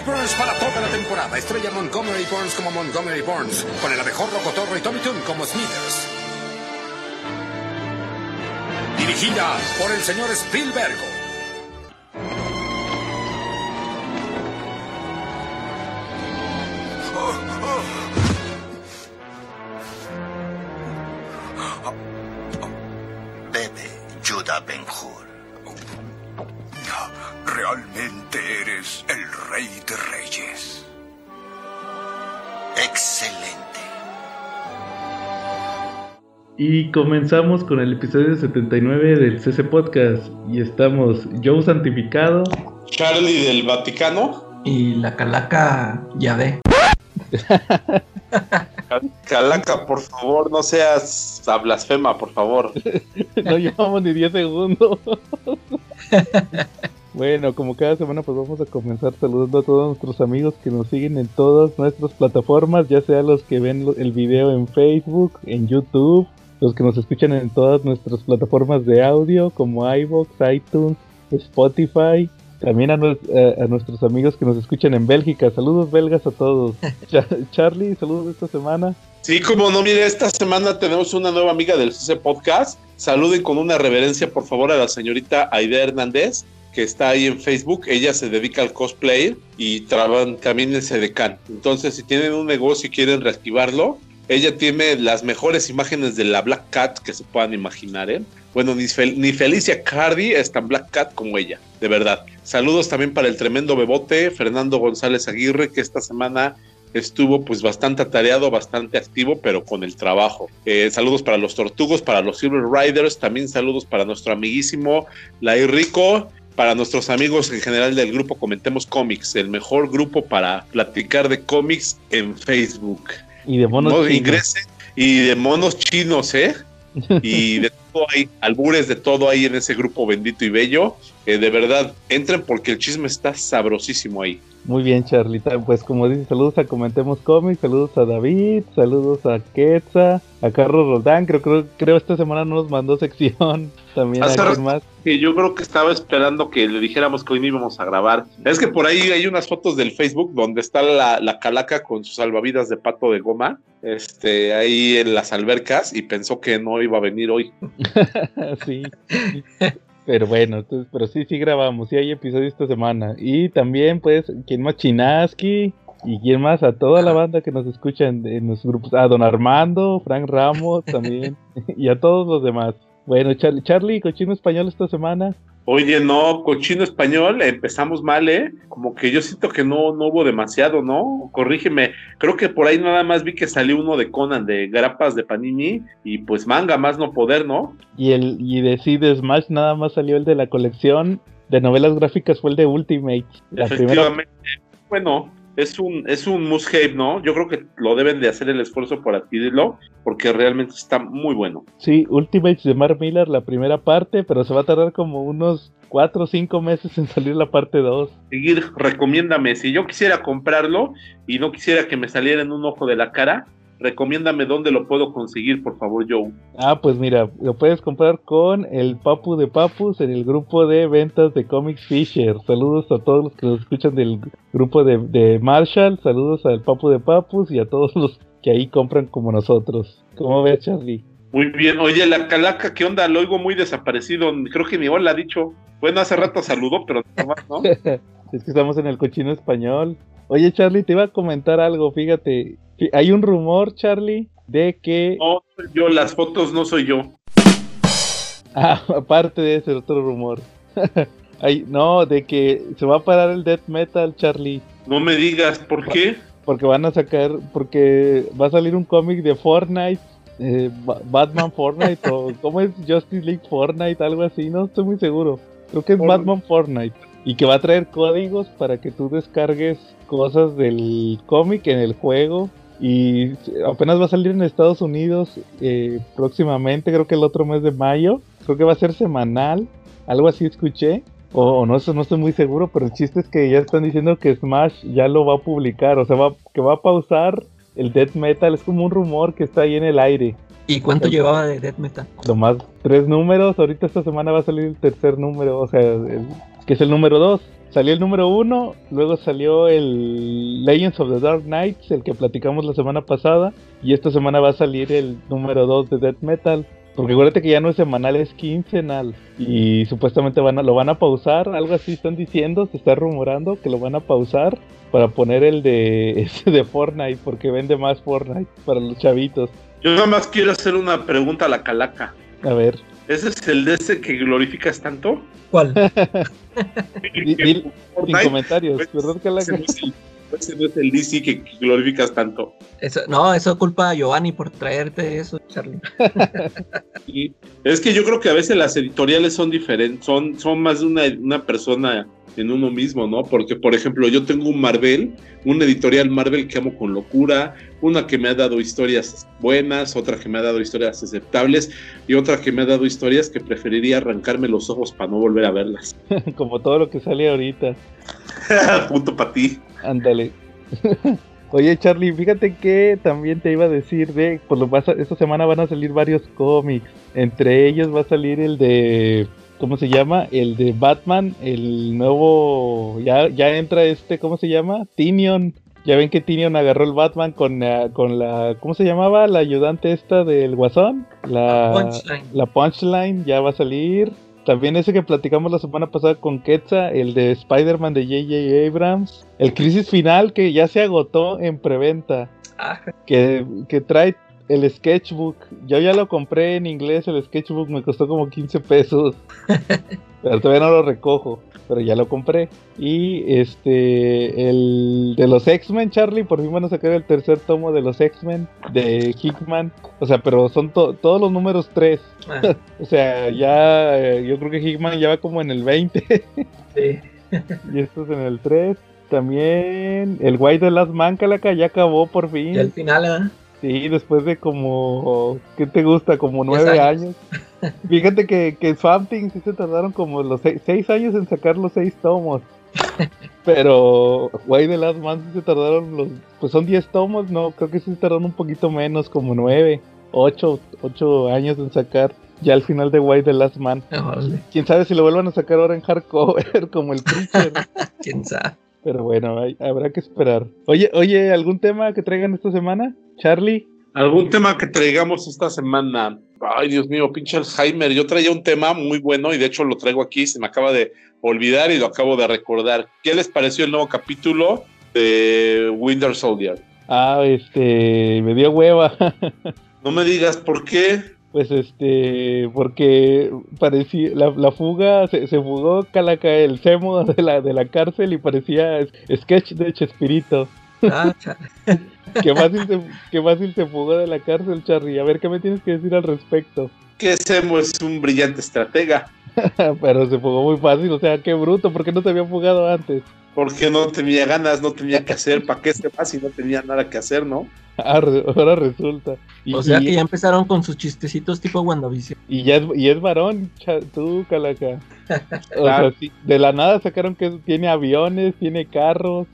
Burns para toda la temporada. Estrella Montgomery Burns como Montgomery Burns. Con el abejorro Rocotorro y Tommy Toon como Smithers. Dirigida por el señor Spielberg. Y comenzamos con el episodio 79 del CC Podcast. Y estamos Joe Santificado. Charlie del Vaticano. Y la calaca Yahvé. Calaca, por favor, no seas a blasfema, por favor. no llevamos ni 10 segundos. Bueno, como cada semana pues vamos a comenzar saludando a todos nuestros amigos que nos siguen en todas nuestras plataformas, ya sea los que ven el video en Facebook, en YouTube, los que nos escuchan en todas nuestras plataformas de audio como iVoox, iTunes, Spotify, también a, a, nuestros amigos que nos escuchan en Bélgica. Saludos belgas a todos. Charlie, saludos esta semana. Sí, como no, mire, esta semana tenemos una nueva amiga del CC Podcast. Saluden con una reverencia, por favor, a la señorita Aide Hernández, que está ahí en Facebook. Ella se dedica al cosplay y trabaja también en Sedecan. Entonces, si tienen un negocio y quieren reactivarlo, ella tiene las mejores imágenes de la Black Cat que se puedan imaginar, ¿eh? Bueno, ni, Fel ni Felicia Cardi es tan Black Cat como ella, de verdad. Saludos también para el tremendo bebote, Fernando González Aguirre, que esta semana estuvo pues bastante atareado, bastante activo, pero con el trabajo. Eh, saludos para los Tortugos, para los Silver Riders, también saludos para nuestro amiguísimo Lai Rico, para nuestros amigos en general del grupo Comentemos Comics, el mejor grupo para platicar de cómics en Facebook. Y de monos no, chinos. Ingresen y de monos chinos, ¿eh? y de todo ahí, albures de todo ahí en ese grupo bendito y bello. Eh, de verdad, entren porque el chisme está sabrosísimo ahí. Muy bien, Charlita. Pues como dice, saludos a Comentemos Comics, saludos a David, saludos a Quetza, a Carlos Roldán. Creo, creo, creo esta semana no nos mandó sección. También a más. Que yo creo que estaba esperando que le dijéramos que hoy no íbamos a grabar. Es que por ahí hay unas fotos del Facebook donde está la, la calaca con sus salvavidas de pato de goma, este, ahí en las albercas, y pensó que no iba a venir hoy. sí. Pero bueno, entonces, pero sí, sí grabamos, sí hay episodio esta semana. Y también, pues, ¿quién más? Chinaski. ¿Y quién más? A toda la banda que nos escucha en, en los grupos. A Don Armando, Frank Ramos también. y a todos los demás. Bueno, Charlie, Charlie, cochino español esta semana. Oye, no, cochino español, empezamos mal, ¿eh? Como que yo siento que no, no hubo demasiado, ¿no? Corrígeme, creo que por ahí nada más vi que salió uno de Conan, de grapas de Panini, y pues manga, más no poder, ¿no? Y el y de sí, de Smash nada más salió el de la colección de novelas gráficas, fue el de Ultimate. La primera, Efectivamente, bueno, es un, es un must have, ¿no? Yo creo que lo deben de hacer el esfuerzo por adquirirlo, porque realmente está muy bueno. sí, Ultimate de Mark Miller, la primera parte, pero se va a tardar como unos 4 o 5 meses en salir la parte 2. Seguir, recomiéndame, si yo quisiera comprarlo y no quisiera que me saliera en un ojo de la cara, recomiéndame dónde lo puedo conseguir, por favor, Joe. Ah, pues mira, lo puedes comprar con el Papu de Papus en el grupo de ventas de Comics Fisher. Saludos a todos los que nos escuchan del grupo de, de Marshall. Saludos al Papu de Papus y a todos los que ahí compran como nosotros. ¿Cómo ves, Charlie? Muy bien, oye, la calaca, ¿qué onda? Lo oigo muy desaparecido, creo que ni hola ha dicho. Bueno, hace rato saludó, pero nada más, ¿no? es que estamos en el cochino español. Oye, Charlie, te iba a comentar algo, fíjate. Hay un rumor, Charlie, de que... No soy yo, las fotos no soy yo. Ah, aparte de ese otro rumor. Hay, no, de que se va a parar el death metal, Charlie. No me digas, ¿por qué? Porque van a sacar, porque va a salir un cómic de Fortnite, eh, Ba- Batman Fortnite, o ¿cómo es Justice League Fortnite? Algo así, no estoy muy seguro. Creo que es. Batman Fortnite. Y que va a traer códigos para que tú descargues cosas del cómic en el juego. Y apenas va a salir en Estados Unidos eh, próximamente, creo que el otro mes de mayo. Creo que va a ser semanal, algo así escuché. O, o no, eso no estoy muy seguro, pero el chiste es que ya están diciendo que Smash ya lo va a publicar, o sea, va, que va a pausar el death metal, es como un rumor que está ahí en el aire. ¿Y cuánto llevaba de Death Metal? Nomás tres números, ahorita esta semana va a salir el tercer número, o sea, el- que es el número dos. Salió el número uno, luego salió el Legends of the Dark Knights, el que platicamos la semana pasada, y esta semana va a salir el número 2 de Death Metal. Porque acuérdate que ya no es semanal, es quincenal. Y supuestamente van a, lo van a pausar, algo así están diciendo, se está rumorando que lo van a pausar para poner el de, ese de Fortnite, porque vende más Fortnite para los chavitos. Yo nada más quiero hacer una pregunta a la calaca. A ver. ¿Ese es el de ese que glorificas tanto? ¿Cuál? Sin comentarios, ¿verdad, Calaca? es ese no es el DC que glorificas tanto. Eso, no, eso culpa a Giovanni por traerte eso, Charlie. Es que yo creo que a veces las editoriales son diferentes, son, son más de una, una persona en uno mismo, ¿no? Porque, por ejemplo, yo tengo un Marvel, una editorial Marvel que amo con locura, una que me ha dado historias buenas, otra que me ha dado historias aceptables y otra que me ha dado historias que preferiría arrancarme los ojos para no volver a verlas. Como todo lo que sale ahorita. Punto para ti. Ándale. Oye, Charlie, fíjate que también te iba a decir de, pues lo vas a- esta semana van a salir varios cómics. Entre ellos va a salir el de, ¿cómo se llama? El de Batman, el nuevo, ya, ya entra este, ¿cómo se llama? Tinion. Ya ven que Tinion agarró el Batman con, la- con la, ¿cómo se llamaba? La ayudante esta del Guasón. La, Punchline. la Punchline ya va a salir. También ese que platicamos la semana pasada con Quetza, el de Spider-Man de J.J. Abrams. El Crisis Final que ya se agotó en preventa. Ah, Que, que trae el sketchbook. Yo ya lo compré en inglés, el sketchbook me costó como 15 pesos. pero todavía no lo recojo. Pero ya lo compré. Y este, el de los X-Men, Charlie, por fin van a sacar el tercer tomo de los X-Men de Hickman. O sea, pero son to- todos los números 3. ah, O sea, ya eh, yo creo que Hickman ya va como en el 20 sí. y esto es en el 3. También el White de Last Man, Calaca, ya acabó por fin. Y al final, ¿eh? Sí, después de como, ¿qué te gusta? Como Diez nueve años. años. Fíjate que, que Swamp Thing sí se tardaron como los seis, seis años en sacar los seis tomos. Pero White the Last Man sí se tardaron los, pues son 10 tomos, no, creo que sí se tardaron un poquito menos, como nueve, ocho, ocho años en sacar ya al final de White the Last Man. Órale, Quién sabe si lo vuelvan a sacar ahora en hardcover como el Preacher. quién sabe. Pero bueno, hay- habrá que esperar. Oye, oye, ¿algún tema que traigan esta semana? Charlie. ¿Algún tema que traigamos esta semana? Ay, Dios mío, pinche Alzheimer. Yo traía un tema muy bueno y de hecho lo traigo aquí, se me acaba de olvidar y lo acabo de recordar. ¿Qué les pareció el nuevo capítulo de Winter Soldier? Ah, este, me dio hueva. No me digas por qué. Pues este, porque parecía, la, la fuga, se, se fugó Calaca el Semo de la, de la cárcel y parecía sketch de Chespirito. Ah. Qué fácil, se, qué fácil se fugó de la cárcel, Charlie. A ver, ¿qué me tienes que decir al respecto? Que Semo es un brillante estratega. Pero se fugó muy fácil, o sea, qué bruto, ¿por qué no se había fugado antes? Porque no tenía ganas, no tenía que hacer. ¿Para qué se va si no tenía nada que hacer, no? Ah, ahora resulta. Y, O sea y- que ya empezaron con sus chistecitos tipo WandaVision. Y ya es, y es varón, cha- tú, Calaca. O Claro. sea, sí, de la nada sacaron que tiene aviones, tiene carros.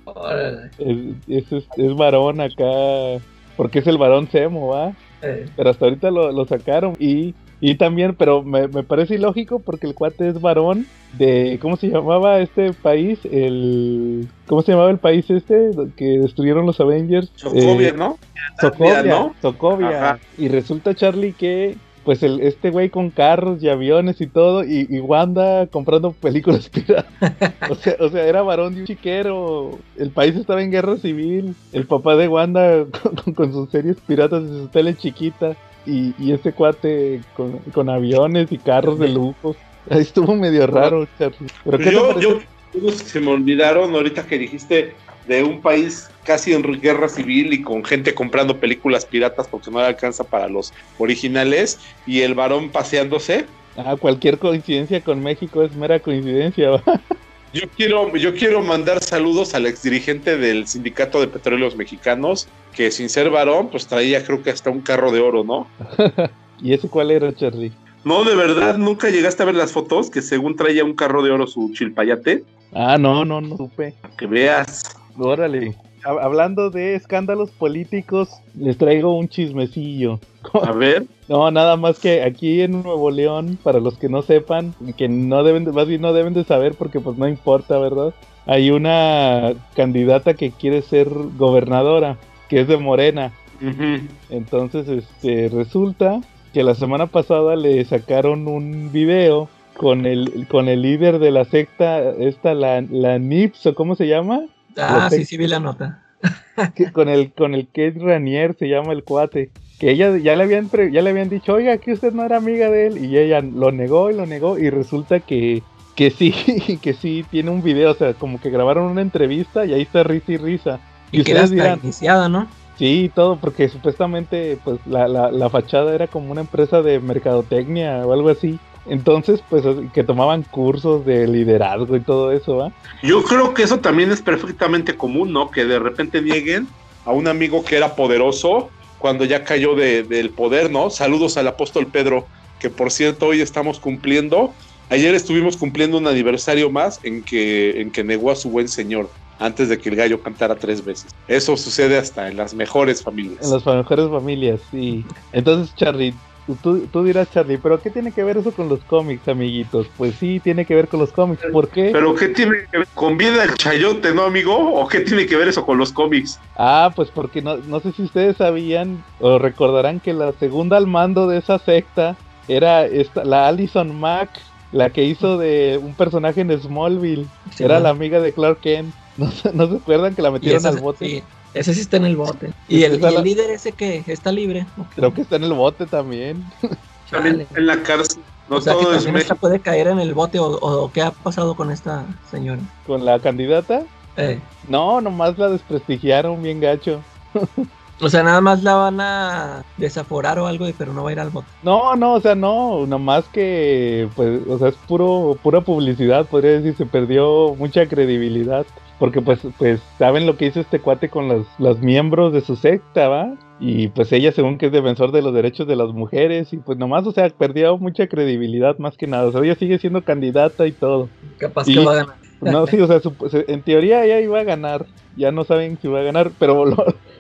Es, es, es varón acá. Porque es el varón Semo, ¿va? Eh, Pero hasta ahorita lo, lo sacaron. Y, y también, pero me, me parece ilógico porque el cuate es varón de. ¿Cómo se llamaba este país? El. ¿Cómo se llamaba el país este? que destruyeron los Avengers. Sokovia, Eh, ¿no? Sokovia, ¿no? Sokovia. Ajá. Y resulta, Charlie, que pues el, este güey con carros y aviones y todo, y, y Wanda comprando películas piratas. O sea, o sea, era varón de un chiquero. El país estaba en guerra civil. El papá de Wanda con, con- con sus series piratas y su tele chiquita. Y, y este cuate con, con aviones y carros de lujo. Ahí estuvo medio raro, Charlie. Pero ¿qué te yo, yo, se me olvidaron ahorita que dijiste de un país casi en guerra civil y con gente comprando películas piratas porque no le alcanza para los originales y el varón paseándose. Ah, cualquier coincidencia con México es mera coincidencia, ¿va? Yo quiero, yo quiero mandar saludos al exdirigente del Sindicato de Petróleos Mexicanos, que sin ser varón, pues traía creo que hasta un carro de oro, ¿no? ¿Y ese cuál era, Charlie? No, de verdad, nunca llegaste a ver las fotos, que según traía un carro de oro su chilpayate, Ah, no, no, no supe. que veas. Órale. Hab- hablando de escándalos políticos, les traigo un chismecillo. A ver. No, nada más que aquí en Nuevo León, para los que no sepan, que no deben de, más bien no deben de saber porque pues no importa, ¿verdad? Hay una candidata que quiere ser gobernadora, que es de Morena. Entonces, este, resulta que la semana pasada le sacaron un video con el, con el líder de la secta, esta, la, la NIPS, o cómo se llama, Ah, sí, sí vi la nota. que- con el, con el Kate Ranier se llama el cuate. Que ella ya le habían pre- ya le habían dicho, oiga, que usted no era amiga de él, y ella lo negó y lo negó, y resulta que, que sí, que sí tiene un video, o sea, como que grabaron una entrevista y ahí está risa y risa. Y queda ustedes hasta dirán, iniciada, ¿no? Sí, todo, porque supuestamente pues la, la, la fachada era como una empresa de mercadotecnia o algo así. Entonces, pues que tomaban cursos de liderazgo y todo eso, ¿va? Yo creo que eso también es perfectamente común, ¿no? Que de repente nieguen a un amigo que era poderoso cuando ya cayó de- del poder, ¿no? Saludos al apóstol Pedro, que por cierto hoy estamos cumpliendo. Ayer estuvimos cumpliendo un aniversario más en que, en que negó a su buen señor antes de que el gallo cantara tres veces. Eso sucede hasta en las mejores familias. En las mejores familias, sí. Entonces, Charlie, tú, tú dirás, Charlie, pero ¿qué tiene que ver eso con los cómics, amiguitos? Pues sí, tiene que ver con los cómics. ¿Por qué? Pero ¿qué tiene que ver con vida el chayote, no, amigo? ¿O qué tiene que ver eso con los cómics? Ah, pues porque no, no sé si ustedes sabían o recordarán que la segunda al mando de esa secta era esta, la Allison Mack, la que hizo de un personaje en Smallville. Sí, era ¿no? la amiga de Clark Kent. ¿No, se- no se acuerdan que la metieron al bote? sí, ese sí está en el bote. ¿Y el, la- líder ese que está libre? Creo que está en el bote también. También en la cárcel. No o sea que todo es también México. esta puede caer en el bote o, o qué ha pasado con esta señora. Con la candidata. Eh, No, nomás la desprestigiaron bien gacho. o sea, nada más la van a desaforar o algo, pero no va a ir al bote. No, no, o sea, no, nomás que, pues, o sea, es puro, pura publicidad, podría decir, se perdió mucha credibilidad, porque pues, pues, saben lo que hizo este cuate con los, los miembros de su secta, ¿va? Y pues ella, según que es defensor de los derechos de las mujeres, y pues nomás, o sea, perdió mucha credibilidad más que nada, o sea, ella sigue siendo candidata y todo. Capaz Y- que va a ganar. No, sí, o sea, se- en teoría ella iba a ganar, ya no saben si va a ganar, pero lo,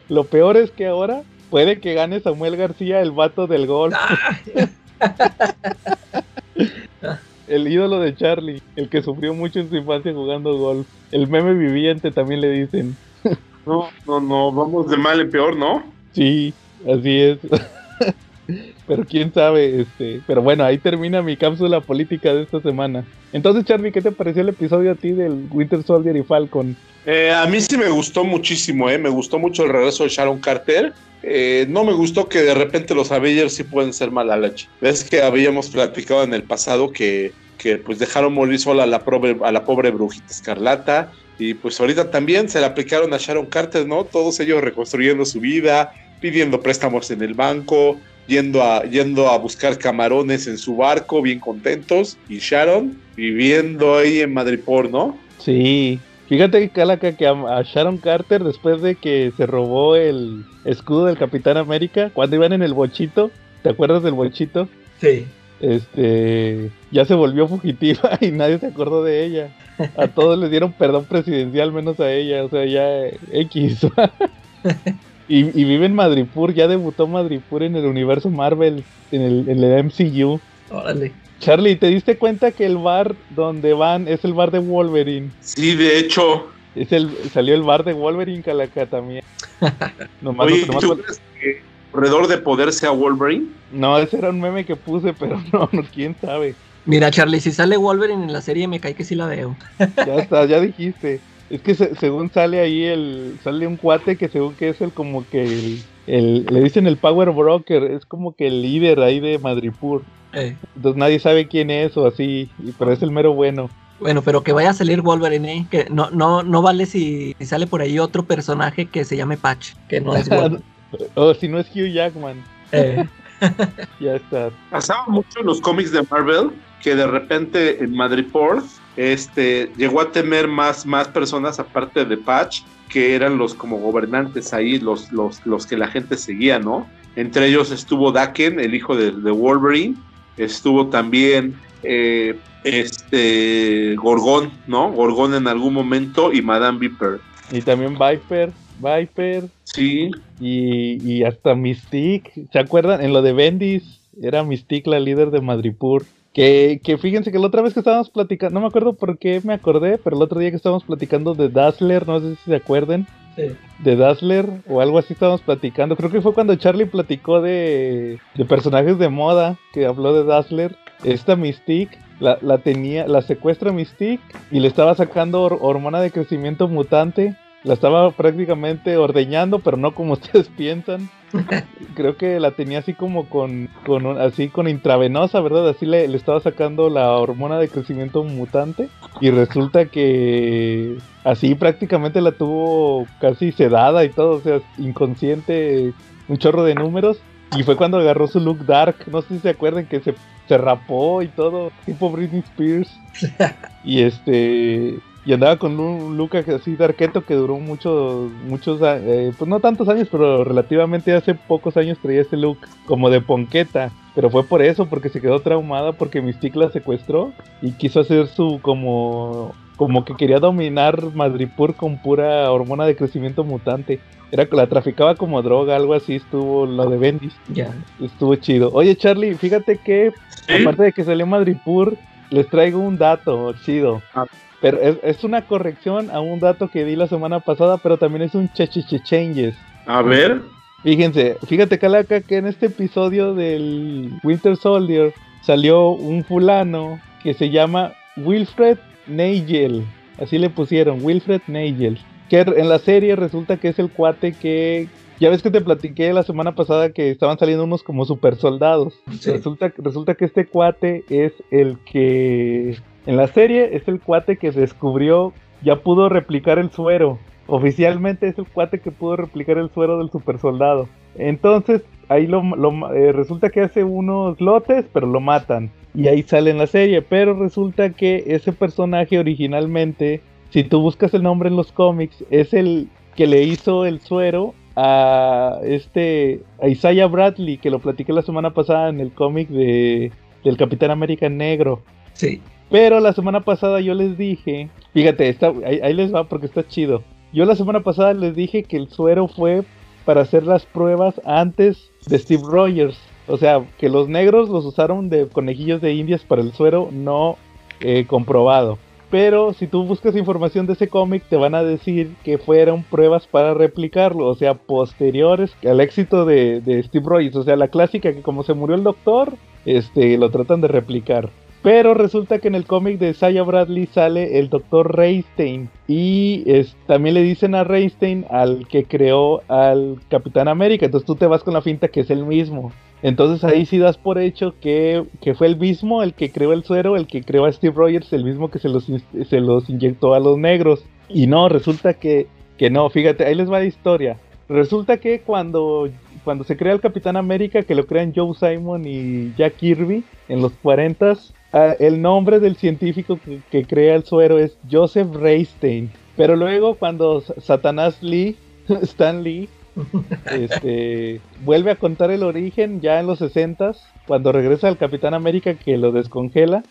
lo peor es que ahora puede que gane Samuel García, el vato del golf. El ídolo de Charlie, el que sufrió mucho en su infancia jugando golf. El meme viviente también le dicen. No, no, no, vamos de mal en peor, ¿no? Sí, así es. pero quién sabe, este. Pero bueno, ahí termina mi cápsula política de esta semana. Entonces, Charlie, ¿qué te pareció el episodio a ti del Winter Soldier y Falcon? Eh, a mí sí me gustó muchísimo, ¿eh? Me gustó mucho el regreso de Sharon Carter. Eh, no me gustó que de repente los Avengers sí pueden ser mala leche. Ves que habíamos platicado en el pasado que, que pues dejaron morir sola a la, pobre, a la pobre brujita escarlata. Y pues ahorita también se le aplicaron a Sharon Carter, ¿no? Todos ellos reconstruyendo su vida, pidiendo préstamos en el banco, yendo a, yendo a buscar camarones en su barco, bien contentos. Y Sharon viviendo ahí en Madripoor, ¿no? Sí. Fíjate, Calaca, que a, Sharon Carter, después de que se robó el escudo del Capitán América, cuando iban en el bochito, ¿te acuerdas del bochito? Sí. Este, ya se volvió fugitiva y nadie se acordó de ella. A todos les dieron perdón presidencial, menos a ella, o sea, ya X. y, y vive en Madripur, ya debutó Madripur en el universo Marvel, en el, en el MCU. Órale. Charlie, ¿te diste cuenta que el bar donde van es el bar de Wolverine? Sí, de hecho, Es el, salió el bar de Wolverine Calaca también. Nomás, Oye, nomás- ¿tú crees que Corredor de Poder sea Wolverine? no, ese era un meme que puse, pero no, no, quién sabe. Mira, Charlie, si sale Wolverine en la serie, me cae que sí la veo. Ya está, ya dijiste. Es que se- según sale ahí el, sale un cuate que según que es el como que el, el- le dicen el power broker, es como que el líder ahí de Madripur. Eh, Entonces nadie sabe quién es o así, y- pero es el mero bueno. Bueno, pero que vaya a salir Wolverine, ¿eh? que no, no, no vale si, si sale por ahí otro personaje que se llame Patch, que no es Wolverine. o si no es Hugh Jackman, Eh, ya está. Pasaba mucho en los cómics de Marvel que de repente en Madripoor este, llegó a temer más, más personas aparte de Patch, que eran los como gobernantes ahí, los, los, los que la gente seguía, ¿no? Entre ellos estuvo Daken, el hijo de, de Wolverine, estuvo también eh, este Gorgón, ¿no? Gorgón en algún momento y Madame Viper. Y también Viper. Viper Sí. y, y hasta Mystique. ¿Se acuerdan? En lo de Bendis era Mystique la líder de Madripur. Que, que fíjense que la otra vez que estábamos platicando, no me acuerdo por qué me acordé, pero el otro día que estábamos platicando de Dazzler, no sé si se acuerdan, Sí. de Dazzler o algo así estábamos platicando. Creo que fue cuando Charlie platicó de, de personajes de moda, que habló de Dazzler. Esta Mystique la, la tenía, la secuestra Mystique y le estaba sacando hor- hormona de crecimiento mutante. La estaba prácticamente ordeñando, pero no como ustedes piensan. Creo que la tenía así como con, con un- así con intravenosa, ¿verdad? Así le, le estaba sacando la hormona de crecimiento mutante. Y resulta que así prácticamente la tuvo casi sedada y todo, o sea, inconsciente, un chorro de números. Y fue cuando agarró su look dark, no sé si se acuerdan que se, se rapó y todo, tipo Britney Spears. y este y andaba con un look así darketo que duró muchos muchos eh, pues no tantos años pero relativamente hace pocos años traía ese look como de ponqueta pero fue por eso porque se quedó traumada porque Mystique la secuestró y quiso hacer su como como que quería dominar Madripur con pura hormona de crecimiento mutante era que la traficaba como droga algo así estuvo lo de Bendis Ya. estuvo chido oye Charlie fíjate que aparte de que salió Madripur les traigo un dato chido Ah. Pero es, es una corrección a un dato que di la semana pasada, pero también es un checheche changes. A ver. Fíjense, fíjate Calaca que en este episodio del Winter Soldier salió un fulano que se llama Wilfred Nigel. Así le pusieron, Wilfred Nigel. Que en la serie resulta que es el cuate que... Ya ves que te platiqué la semana pasada que estaban saliendo unos como super soldados. Sí. Resulta, resulta que este cuate es el que... En la serie es el cuate que descubrió, ya pudo replicar el suero. Oficialmente es el cuate que pudo replicar el suero del super soldado. Entonces, ahí lo, eh, resulta que hace unos lotes, pero lo matan. Y ahí sale en la serie. Pero resulta que ese personaje originalmente, si tú buscas el nombre en los cómics, es el que le hizo el suero a este Isaiah Bradley, que lo platiqué la semana pasada en el cómic de del Capitán América Negro. Sí. Pero la semana pasada yo les dije, fíjate, está, ahí, les va porque está chido. Yo la semana pasada les dije que el suero fue para hacer las pruebas antes de Steve Rogers. O sea, que los negros los usaron de conejillos de indias para el suero no eh, comprobado. Pero si tú buscas información de ese cómic, te van a decir que fueron pruebas para replicarlo, o sea, posteriores al éxito de, de Steve Rogers. O sea, la clásica que como se murió el doctor, este, lo tratan de replicar. Pero resulta que en el cómic de Saya Bradley sale el Dr. Reinstein. Y es- también le dicen a Reinstein al que creó al Capitán América. Entonces tú te vas con la finta que es el mismo. Entonces ahí sí das por hecho que, que fue el mismo el que creó el suero, el que creó a Steve Rogers, el mismo que se los, se inyectó a los negros. Y no, resulta que, que no, fíjate, ahí les va la historia. Resulta que cuando, cuando se crea el Capitán América, que lo crean Joe Simon y Jack Kirby en los 40 el nombre del científico que, que crea el suero es Joseph Reinstein. Pero luego cuando Sa- Satanás Lee, Stan Lee, este, vuelve a contar el origen ya en los 60 cuando regresa al Capitán América que lo descongela,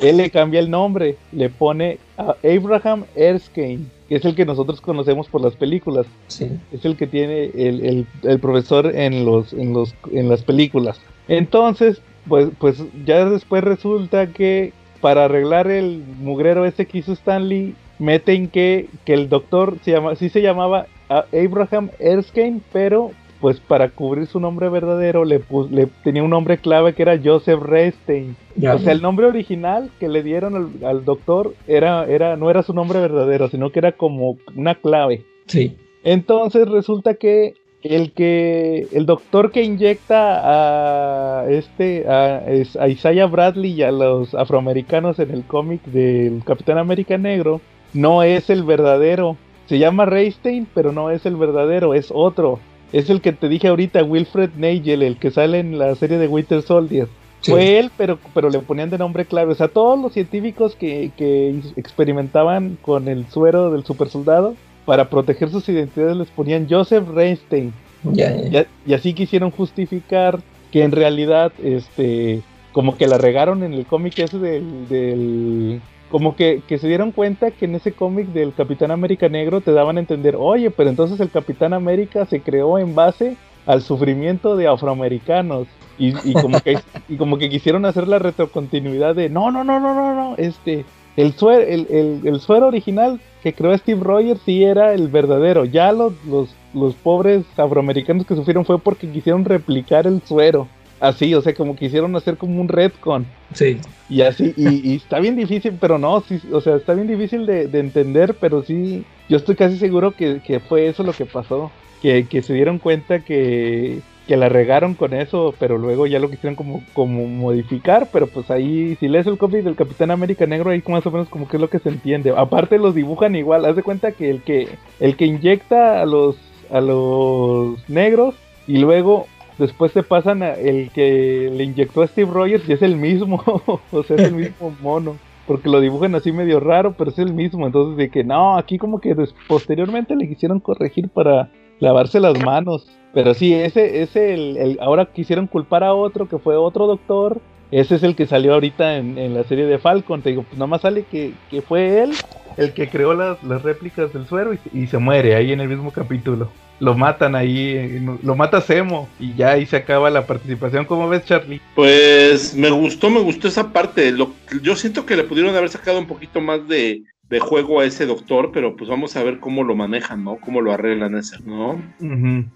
él le cambia el nombre, le pone a Abraham Erskine, que es el que nosotros conocemos por las películas sí. es el que tiene el, el- el profesor en los, en los en las películas. Entonces, pues, pues ya después resulta que para arreglar el mugrero ese que hizo Stanley, meten que, que el doctor se llama, sí se llamaba a- Abraham Erskine, pero pues para cubrir su nombre verdadero le, pus- le tenía un nombre clave que era Joseph Reinstein. Ya. O sea, el nombre original que le dieron al, al doctor era, era, no era su nombre verdadero, sino que era como una clave. Sí. Entonces resulta que el que el doctor que inyecta a este a, Isaiah Bradley y a los afroamericanos en el cómic del Capitán América Negro no es el verdadero. Se llama Reinstein, pero no es el verdadero, es otro. Es el que te dije ahorita, Wilfred Nagel, el que sale en la serie de Winter Soldier. sí. Fue él, pero, pero le ponían de nombre clave. O sea, todos los científicos que, que experimentaban con el suero del supersoldado, para proteger sus identidades les ponían Joseph Reinstein. Y, así quisieron justificar que en realidad, este, como que la regaron en el cómic ese del, del, como que, que se dieron cuenta que en ese cómic del Capitán América Negro te daban a entender, oye, pero entonces el Capitán América se creó en base al sufrimiento de afroamericanos. Y, y como que y como que quisieron hacer la retrocontinuidad de no, no, no, no, no, no, este, el suero, el, el, el suero original que creó Steve Rogers sí era el verdadero. Ya los, los, los pobres afroamericanos que sufrieron fue porque quisieron replicar el suero. Así, o sea, como quisieron hacer como un retcon. Sí. Y así, y, y está bien difícil, pero no, sí, o sea, está bien difícil de, de entender, pero sí, yo estoy casi seguro que, que fue eso lo que pasó. Que, que se dieron cuenta que, que la regaron con eso, pero luego ya lo quisieron como, como modificar, pero pues ahí, si lees el cómic del Capitán América Negro, ahí más o menos como que es lo que se entiende. Aparte los dibujan igual, haz de cuenta que el que, el que inyecta a los, a los negros y luego después se pasan a el que le inyectó a Steve Rogers y es el mismo, o sea, es el mismo mono. Porque lo dibujan así medio raro, pero es el mismo. Entonces, de que no, aquí como que posteriormente le quisieron corregir para lavarse las manos. Pero sí, ese, ese el, el- ahora quisieron culpar a otro que fue otro doctor. Ese es el que salió ahorita en, en la serie de Falcon. Te digo, pues nada más sale que, que fue él el que creó las, las réplicas del suero y, y se muere ahí en el mismo capítulo. Lo matan ahí, eh, lo mata Semo y ya ahí se acaba la participación. ¿Cómo ves, Charlie? Pues me gustó, me gustó esa parte. Lo, yo siento que le pudieron haber sacado un poquito más de, de juego a ese doctor, pero pues vamos a ver cómo lo manejan, ¿no? Cómo lo arreglan ese, ¿no?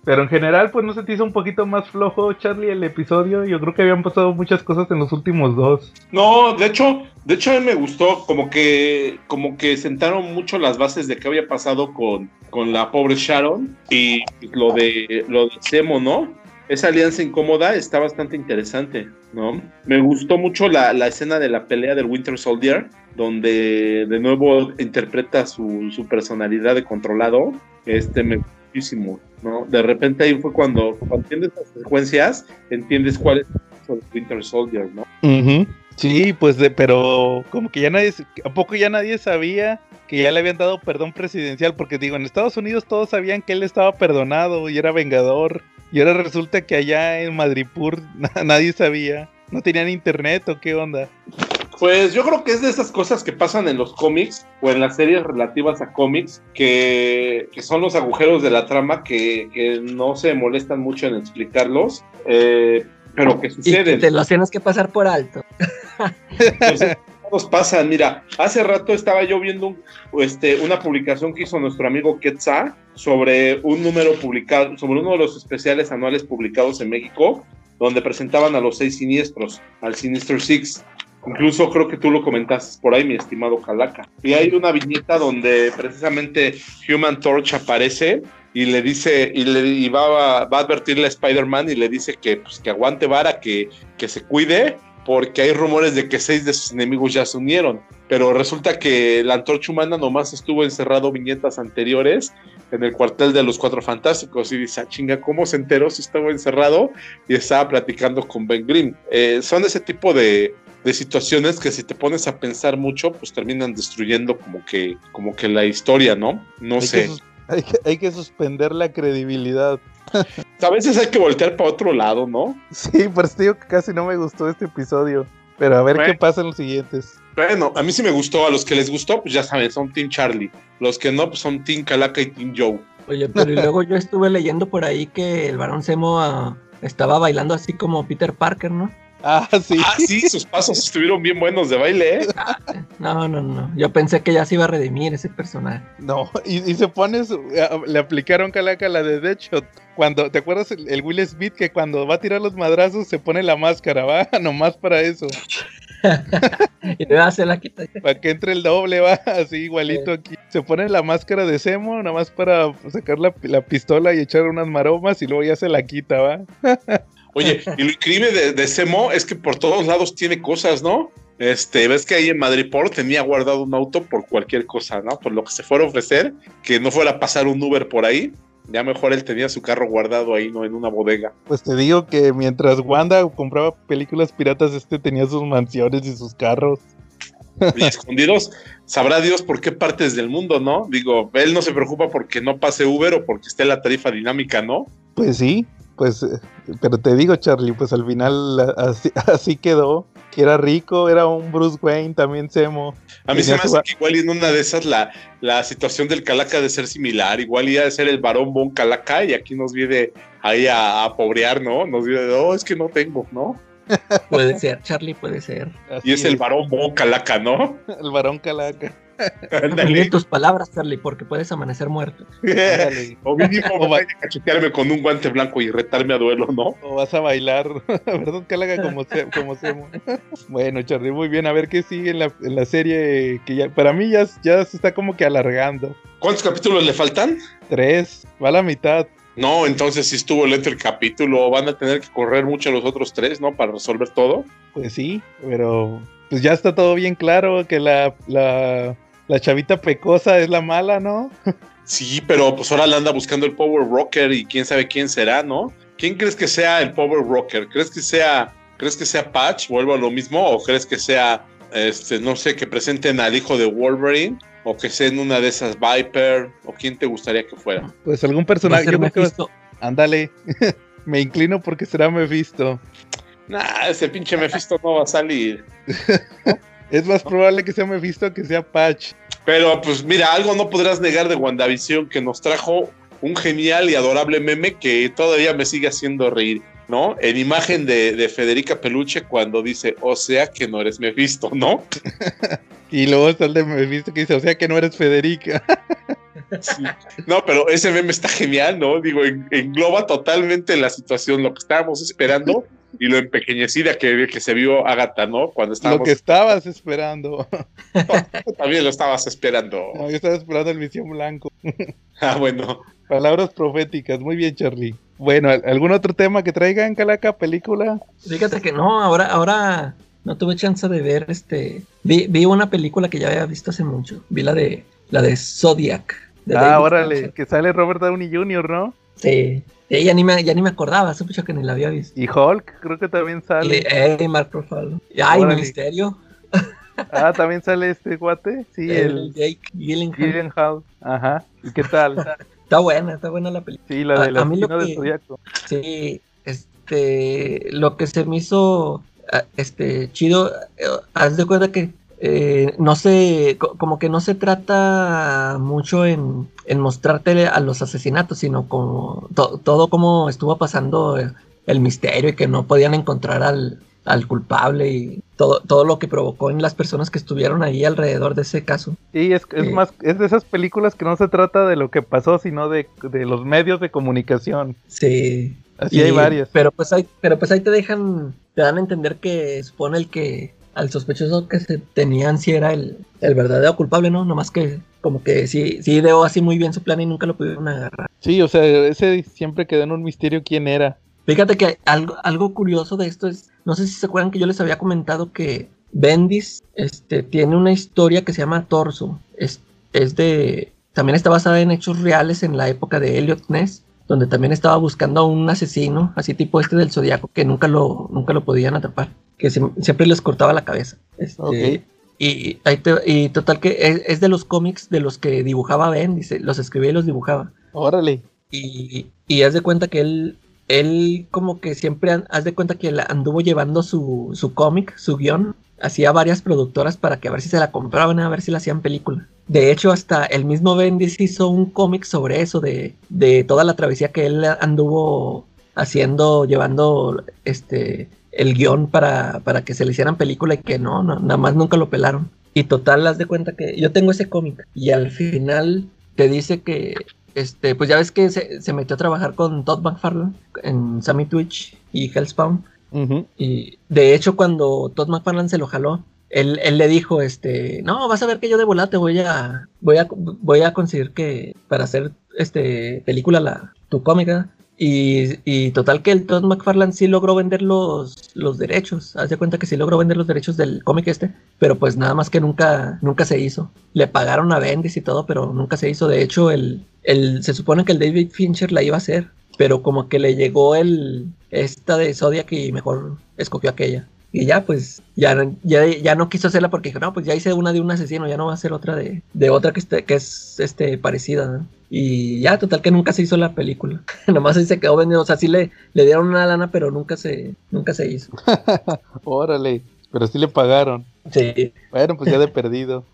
Pero en general, pues no se te hizo un poquito más flojo, Charlie, el episodio. Yo creo que habían pasado muchas cosas en los últimos dos. No, de hecho, de hecho a mí me gustó, como que, como que sentaron mucho las bases de qué había pasado con, con la pobre Sharon y lo de lo de Semo, ¿no? Esa alianza incómoda está bastante interesante, ¿no? Me gustó mucho la, la escena de la pelea del Winter Soldier, donde de nuevo interpreta su, su personalidad de controlado. Este me muchísimo, ¿no? De repente ahí fue cuando, cuando entiendes las secuencias, entiendes cuál es el Winter Soldier, ¿no? Sí, pues, de, pero como que ya nadie, ¿a poco ya nadie sabía que ya le habían dado perdón presidencial? Porque digo, en Estados Unidos todos sabían que él estaba perdonado y era vengador. Y ahora resulta que allá en Madripur na- nadie sabía. ¿No tenían internet o qué onda? Pues yo creo que es de esas cosas que pasan en los cómics o en las series relativas a cómics, que, que son los agujeros de la trama que, que no se molestan mucho en explicarlos, eh, pero que Y suceden. te los tienes que pasar por alto. Entonces, nos pasan. Mira, hace rato estaba yo viendo un- este, una publicación que hizo nuestro amigo Quetzal sobre un número publicado, sobre uno de los especiales anuales publicados en México, donde presentaban a los seis siniestros, al Sinister Six. Incluso creo que tú lo comentaste por ahí, mi estimado Calaca. Y hay una viñeta donde precisamente Human Torch aparece y le dice, y, le, y va, a- va a advertirle a Spider-Man y le dice que, pues, que aguante vara, que, que se cuide, porque hay rumores de que seis de sus enemigos ya se unieron. Pero resulta que la antorcha humana nomás estuvo encerrado viñetas anteriores en el cuartel de los Cuatro Fantásticos y dice, ah, chinga, ¿cómo se enteró si estaba encerrado? Y estaba platicando con Ben Grimm. Eh, son ese tipo de, de situaciones que si te pones a pensar mucho, pues terminan destruyendo como que, como que la historia, ¿no? No Hay sé. que, hay, que, hay que suspender la credibilidad. A veces hay que voltear para otro lado, ¿no? Sí, por eso digo que casi no me gustó este episodio. Pero a ver Bueno. qué pasa en los siguientes. Bueno, a mí sí me gustó. A los que les gustó, pues ya saben, son Team Charlie. Los que no, pues son Team Calaca y Team Joe. Oye, pero y luego yo estuve leyendo por ahí que el varón Semo ah, estaba bailando así como Peter Parker, ¿no? Ah, sí. Ah, sí, sus pasos estuvieron bien buenos de baile, ¿eh? No, no, no. Yo pensé que ya se iba a redimir ese personaje. No, y, y se pone, su- le aplicaron calaca la de Deadshot. Cuando, ¿te acuerdas el, el Will Smith que cuando va a tirar los madrazos se pone la máscara, va? Nomás para eso. Y luego se la quita. Para que entre el doble, va, así igualito aquí. Se pone la máscara de Semo, nomás para sacar la, la pistola y echar unas maromas y luego ya se la quita, va. Oye, y lo increíble de, de Semo es que por todos lados tiene cosas, ¿no? Este, ves que ahí en Madriport tenía guardado un auto por cualquier cosa, ¿no? Por lo que se fuera a ofrecer, que no fuera a pasar un Uber por ahí. Ya mejor él tenía su carro guardado ahí, ¿no? En una bodega. Pues te digo que mientras Wanda compraba películas piratas, este tenía sus mansiones y sus carros. y escondidos, sabrá Dios por qué partes del mundo, ¿no? Digo, él no se preocupa porque no pase Uber o porque esté la tarifa dinámica, ¿no? Pues sí, pues, eh, pero te digo, Charlie, pues al final así, así quedó. Que era rico, era un Bruce Wayne, también Semo. A mí se me hace que igual y en una de esas la, la situación del Calaca de ser similar, igual iba de ser el varón Bon Calaca y aquí nos viene ahí a, a pobrear, ¿no? Nos viene de, oh, es que no tengo, ¿no? Puede ser, Charlie, puede ser. Así Y es el varón Bon Calaca, ¿no? el varón calaca. Ándale. tus palabras, Charlie, porque puedes amanecer muerto. Ándale. o mínimo O va- vaya a cachetearme con un guante blanco y retarme a duelo, ¿no? O vas a bailar, ¿verdad? Calaca como, se- como Semo. Bueno, Charlie, muy bien. A ver qué sigue en la, en la serie que ya, para mí ya, ya se está como que alargando. ¿Cuántos capítulos le faltan? Tres, va a la mitad. No, entonces si estuvo lento el capítulo, van a tener que correr mucho los otros tres, ¿no? Para resolver todo. Pues sí, pero pues ya está todo bien claro que la, la, la chavita pecosa es la mala, ¿no? Sí, pero pues ahora le anda buscando el Power Rocker y quién sabe quién será, ¿no? ¿Quién crees que sea el Power Rocker? ¿Crees que sea, crees que sea Patch? Vuelvo a lo mismo, o crees que sea, este, no sé, que presenten al hijo de Wolverine, o que sea en una de esas Viper, o quién te gustaría que fuera? Pues algún personaje. yo creo que Mephisto. Ándale. Me inclino porque será Mephisto. Nah, ese pinche Mephisto no va a salir. Es más probable que sea Mephisto que sea Patch. Pero pues mira, algo no podrás negar de WandaVision que nos trajo un genial y adorable meme que todavía me sigue haciendo reír, ¿no? En imagen de, de Federica Peluche cuando dice, o sea que no eres Mephisto, ¿no? Y luego está el de Mephisto que dice, o sea que no eres Federica. Sí. No, pero ese meme está genial, ¿no? Digo, en- engloba totalmente la situación, lo que estábamos esperando y lo empequeñecida que, que se vio Agatha, ¿no? Cuando Lo estábamos, que estabas esperando. también lo estabas esperando. No, yo estaba esperando el Visión Blanco. Ah, bueno. Palabras proféticas. Muy bien, Charlie. Bueno, ¿al- ¿algún otro tema que traigan, Calaca? ¿Película? Fíjate que no, ahora, ahora no tuve chance de ver este. Vi, vi una película que ya había visto hace mucho. Vi la de la de Zodiac. de Ah, David órale, Fincher. que sale Robert Downey Jr., ¿no? Sí. Sí, ya ni me, ya ni me acordaba, hace mucho que ni la había visto. Y Hulk, creo que también Y, sale. eh, Mark Ruffalo. Y, Ay, Órale. Misterio. Ah, también sale este guate. Sí, el, el Jake Gyllenhaal. Gyllenhaal. Ajá. ¿Y qué tal? Está buena, está buena la película. Sí, la A- del a mí lo del que-. Sí, este, lo que se me hizo, ah, este, chido, eh, haz de cuenta que eh, no se, co- como que no se trata mucho en, en mostrarte a los asesinatos, sino como to- todo como estuvo pasando eh, el misterio y que no podían encontrar al, al culpable y todo, todo lo que provocó en las personas que estuvieron ahí alrededor de ese caso. Sí, es, es Sí. más, es de esas películas que no se trata de lo que pasó, sino de, de los medios de comunicación. Sí. Así hay Y- varias. Pero pues ahí, pero pues ahí te dejan, te dan a entender que supone el que al sospechoso que se tenían si era el, el verdadero culpable, ¿no? Nomás que como que sí, sí ideó así muy bien su plan y nunca lo pudieron agarrar. Sí, o sea, ese siempre quedó en un misterio quién era. Fíjate que algo, algo curioso de esto es, no sé si se acuerdan que yo les había comentado que Bendis este, tiene una historia que se llama Torso. Es, es de, también está basada en hechos reales en la época de Elliot Ness, donde también estaba buscando a un asesino, así tipo este del Zodiaco, que nunca lo, nunca lo podían atrapar, que se- siempre les cortaba la cabeza. Este, y, y total que es, es de los cómics de los que dibujaba Bendis, eh, los escribía y los dibujaba. Órale. Y, y haz de cuenta que él, él como que siempre, haz de cuenta que anduvo llevando su, su cómic, su guion, hacía varias productoras para que a ver si se la compraban, a ver si la hacían película. De hecho, hasta el mismo Bendis hizo un cómic sobre eso, de, de toda la travesía que él anduvo haciendo, llevando este el guion para, para que se le hicieran película y que no, no, nada más nunca lo pelaron. Y total, haz de cuenta que yo tengo ese cómic y al final te dice que este, pues ya ves que se, se metió a trabajar con Todd McFarlane en Sammy Twitch y Hellspawn. Y de hecho, cuando Todd McFarlane se lo jaló, él, él le dijo, este, no, vas a ver que yo de volada te voy a, voy a, voy a conseguir que para hacer este película la, tu cómica. Y, total que el Todd McFarlane sí logró vender los, los derechos. Haz de cuenta que sí logró vender los derechos del cómic este. Pero pues nada más que nunca, nunca se hizo. Le pagaron a Bendis y todo, pero nunca se hizo. De hecho, el, el, se supone que el David Fincher la iba a hacer. Pero como que le llegó el esta de Zodiac y mejor escogió aquella. Y ya, pues, ya, ya, ya no quiso hacerla porque dijo, no, pues ya hice una de un asesino, ya no va a ser otra de, de otra que, esté, que es este, parecida. ¿no? Y ya, total que nunca se hizo la película. Nomás ahí se quedó vendiendo. O sea, sí le, le dieron una lana, pero nunca se, nunca se hizo. Órale. Pero sí le pagaron. Sí. Bueno, pues ya de perdido.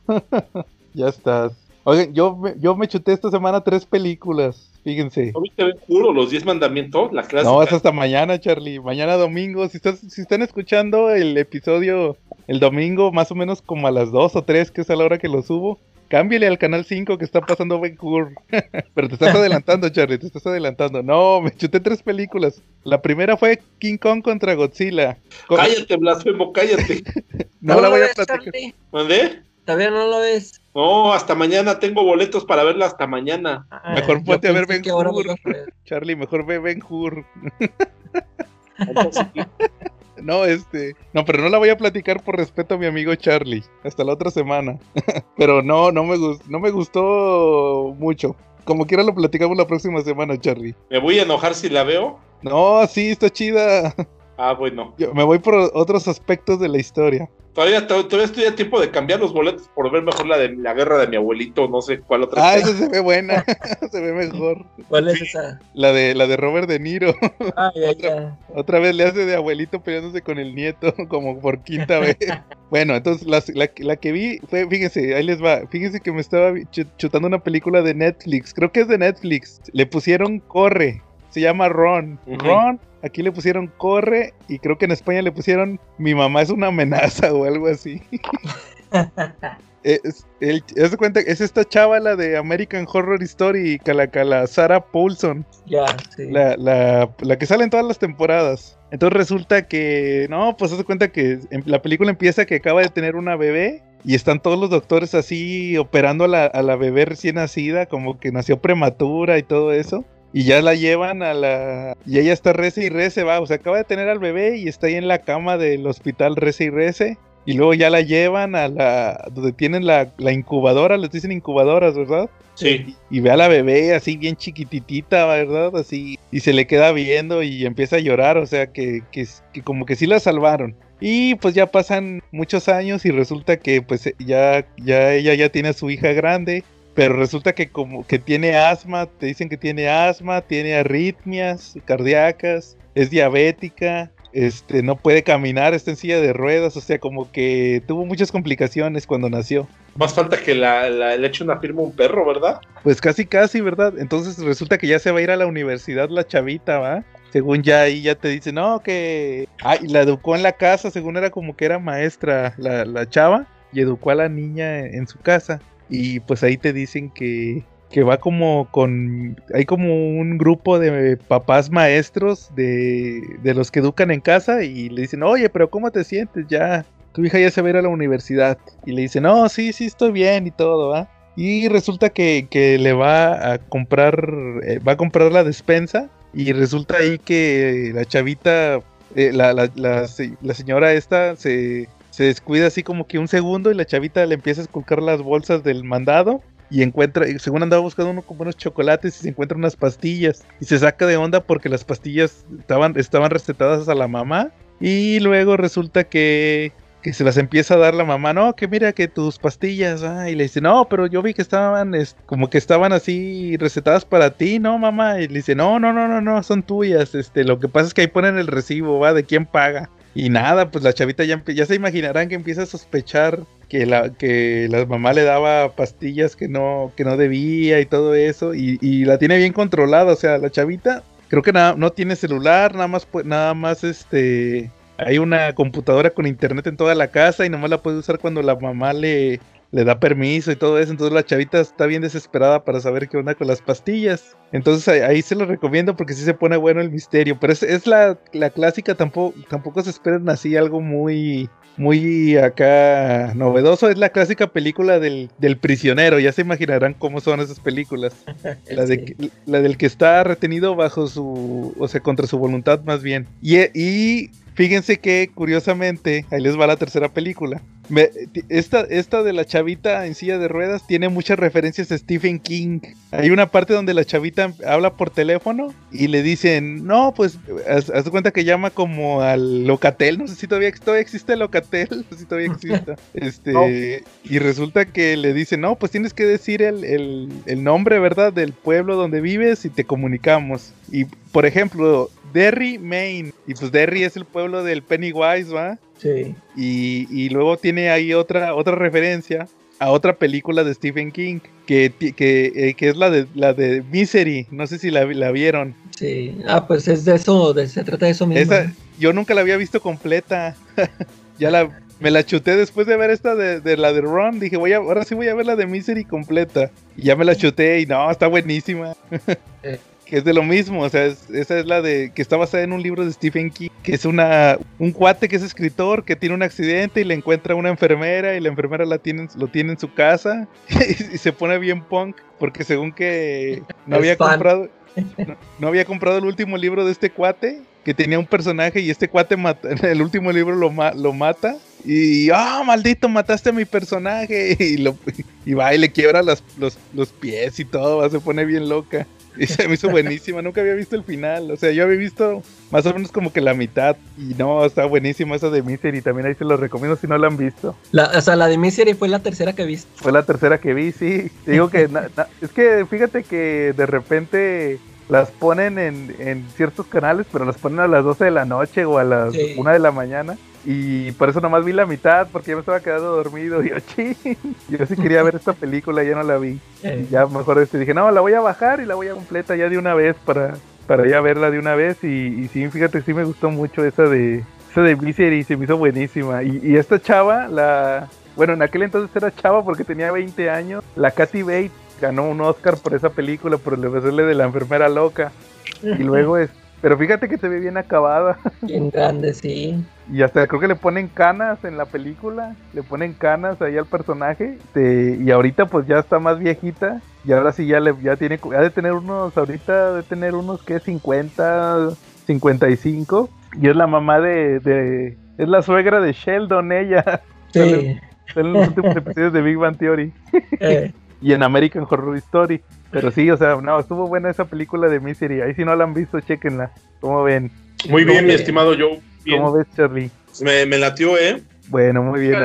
ya estás. Oigan, yo me, yo me chuté esta semana tres películas. Fíjense. ¿No viste Ben Hur o los 10 mandamientos? La clásica. No, es hasta mañana, Charlie. Mañana domingo. Si, estás, si están escuchando el episodio el domingo, más o menos como a las 2 o 3, que es a la hora que lo subo, cámbiale al canal 5 que está pasando Ben Hur. Pero te estás adelantando, Charlie, te estás adelantando. No, me chuté tres películas. La primera fue King Kong contra Godzilla. Cállate, blasfemo, cállate. No, ¿No la voy a platicar. ¿Mandé? Todavía no lo ves. No, hasta mañana tengo boletos para verla hasta mañana. Ah, Mejor ponte a ver Ben que ahora Hur. Charlie, mejor ve Ben Hur. No, este. No, pero no la voy a platicar por respeto a mi amigo Charlie. Hasta la otra semana. pero no, no me, gus- no me gustó mucho. Como quiera lo platicamos la próxima semana, Charlie. ¿Me voy a enojar si la veo? No, sí, está chida. Ah, bueno. Yo me voy por otros aspectos de la historia. Todavía, to- todavía estoy a tiempo de cambiar los boletos por ver mejor la de la guerra de mi abuelito, no sé cuál otra. Ah, esa se ve buena. se ve mejor. ¿Cuál es esa? La de, la de Robert De Niro. Ah, ya, Otra- ya. Otra vez le hace de abuelito peleándose con el nieto, como por quinta vez. Bueno, entonces la, la que vi fue, fíjense, ahí les va. Fíjense que me estaba ch- chutando una película de Netflix. Creo que es de Netflix. Le pusieron Corre. Se llama Ron. Ujú. Ron. Aquí le pusieron Corre. Y creo que en España le pusieron Mi mamá es una amenaza o algo así. Es, el, cuenta, es esta chava la de American Horror Story, la, la Sarah Paulson. Ya, sí. La, la, la que sale en todas las temporadas. Entonces resulta que, no, pues se cuenta que en- la película empieza que acaba de tener una bebé y están todos los doctores así operando a la, a la bebé recién nacida, como que nació prematura y todo eso. Y ya la llevan a la... Y ella está rece y rece, va. O sea, acaba de tener al bebé y está ahí en la cama del hospital rece y rece. Y luego ya la llevan a la... Donde tienen la, la incubadora, les dicen incubadoras, ¿verdad? Sí. y ve a la bebé así bien chiquititita, ¿verdad? Así, y se le queda viendo y empieza a llorar, o sea que, que, que como que sí la salvaron. Y pues ya pasan muchos años y resulta que pues ya, ya ella ya tiene a su hija grande, pero resulta que como que tiene asma, te dicen que tiene asma, tiene arritmias cardíacas, es diabética, este, no puede caminar, está en silla de ruedas, o sea, como que tuvo muchas complicaciones cuando nació. Más falta que la, la- le eche una firma a un perro, ¿verdad? Pues casi, casi, ¿verdad? Entonces resulta que ya se va a ir a la universidad la chavita, ¿va? Según ya ahí ya te dice, no, que... Ah, y la educó en la casa, según era como que era maestra la, la chava, y educó a la niña en, en su casa. Y pues ahí te dicen que, que va como con... Hay como un grupo de papás maestros de, de los que educan en casa y le dicen, oye, pero ¿cómo te sientes? Ya, tu hija ya se va a ir a la universidad. Y le dice, no, sí, sí, estoy bien y todo, ¿va? Y resulta que, que le va a comprar, eh, va a comprar la despensa y resulta ahí que la chavita, eh, la, la- la la señora esta se, se descuida así como que un segundo y la chavita le empieza a esculcar las bolsas del mandado y encuentra, según andaba buscando uno como unos chocolates y se encuentra unas pastillas y se saca de onda porque las pastillas estaban, estaban recetadas a la mamá y luego resulta que que se las empieza a dar la mamá, no, que mira que tus pastillas, ah, y le dice, no, pero yo vi que estaban, es, como que estaban así recetadas para ti, ¿no, mamá? Y le dice, no, no, no, no, no, son tuyas, este, lo que pasa es que ahí ponen el recibo, va, de quién paga. Y nada, pues la chavita ya, ya se imaginarán que empieza a sospechar que la, que la mamá le daba pastillas que no, que no debía y todo eso, y, la tiene bien controlada, o sea, la chavita creo que nada, no tiene celular, nada más, nada más este, hay una computadora con internet en toda la casa y nomás la puede usar cuando la mamá le, le da permiso y todo eso. Entonces la chavita está bien desesperada para saber qué onda con las pastillas. Entonces ahí, ahí se lo recomiendo porque sí se pone bueno el misterio. Pero es, es la, la clásica, tampoco, tampoco se esperen así algo muy, muy acá novedoso. Es la clásica película del, del prisionero. Ya se imaginarán cómo son esas películas. La, de, Sí. la del que está retenido bajo su, o sea, contra su voluntad más bien. Y, y fíjense que curiosamente, ahí les va la tercera película. Me- esta, esta de la chavita en silla de ruedas tiene muchas referencias a Stephen King. Hay una parte donde la chavita habla por teléfono y le dicen, no, pues, haz, haz cuenta que llama como al Locatel, no sé si todavía, todavía existe el Locatel, no sé si todavía existe. Este, No. y resulta que le dicen, no, pues tienes que decir el, el- el nombre, ¿verdad? Del pueblo donde vives y te comunicamos. Y, por ejemplo, Derry, Maine. Y pues Derry es el pueblo del Pennywise, ¿va? Sí. Y, y luego tiene ahí otra, otra referencia a otra película de Stephen King, que, que, eh, que es la de, la de Misery. No sé si la, la vieron. Sí. Ah, pues es de eso, de, se trata de eso mismo. Esa, yo nunca la había visto completa. ya la, me la chuté después de ver esta de, de la de Ron. Dije, voy a, ahora sí voy a ver la de Misery completa. Y ya me la chuté y no, está buenísima. Eh. Que es de lo mismo, o sea, es- esa es la de que está basada en un libro de Stephen King, que es una un cuate que es escritor que tiene un accidente y le encuentra una enfermera y la enfermera la tiene, en- lo tiene en su casa y, se pone bien punk porque según que no había fan. comprado no, no había comprado el último libro de este cuate que tenía un personaje y este cuate mata- en el último libro lo, ma- lo mata y ah maldito mataste a mi personaje y lo y va y le quiebra las- los, los pies y todo va, se pone bien loca y se me hizo buenísima nunca había visto el final o sea yo había visto más o menos como que la mitad y no está buenísima esa de Misery también ahí se los recomiendo si no la han visto La, o sea, la de Misery fue la tercera que viste. fue la tercera que vi, sí. Te digo que na- na- es que fíjate que de repente las ponen en, en ciertos canales, pero las ponen a las 12 de la noche o a las Sí. 1 de la mañana. Y por eso nomás vi la mitad, porque ya me estaba quedando dormido. Y yo, "Chin". yo sí quería ver esta película, ya no la vi. Y ya mejor este, dije, no, la voy a bajar y la voy a completa ya de una vez para, para ya verla de una vez. Y, y sí, fíjate, sí me gustó mucho esa de, esa de Misery, se me hizo buenísima. Y, y esta chava, la... Bueno, en aquel entonces era chava porque tenía 20 años. La Kathy Bates ganó un Oscar por esa película, por el hacerle de la enfermera loca. Y luego es... Pero fíjate que se ve bien acabada. Bien grande, sí. Y hasta creo que le ponen canas en la película, le ponen canas ahí al personaje. y ahorita pues ya está más viejita. Y ahora sí ya le ya tiene ha de tener unos ahorita de tener unos que 50 55 y es la mamá de, de es la suegra de Sheldon ella. Sí. En los últimos episodios de Big Bang Theory Eh, y en American Horror Story. Pero sí, o sea, no, estuvo buena esa película de Misery. Ahí si no la han visto, chequenla. ¿Cómo ven? Muy bien, mi estimado Joe. Bien. ¿Cómo ves, Charlie? Me, me latió, ¿eh? Bueno, muy bien.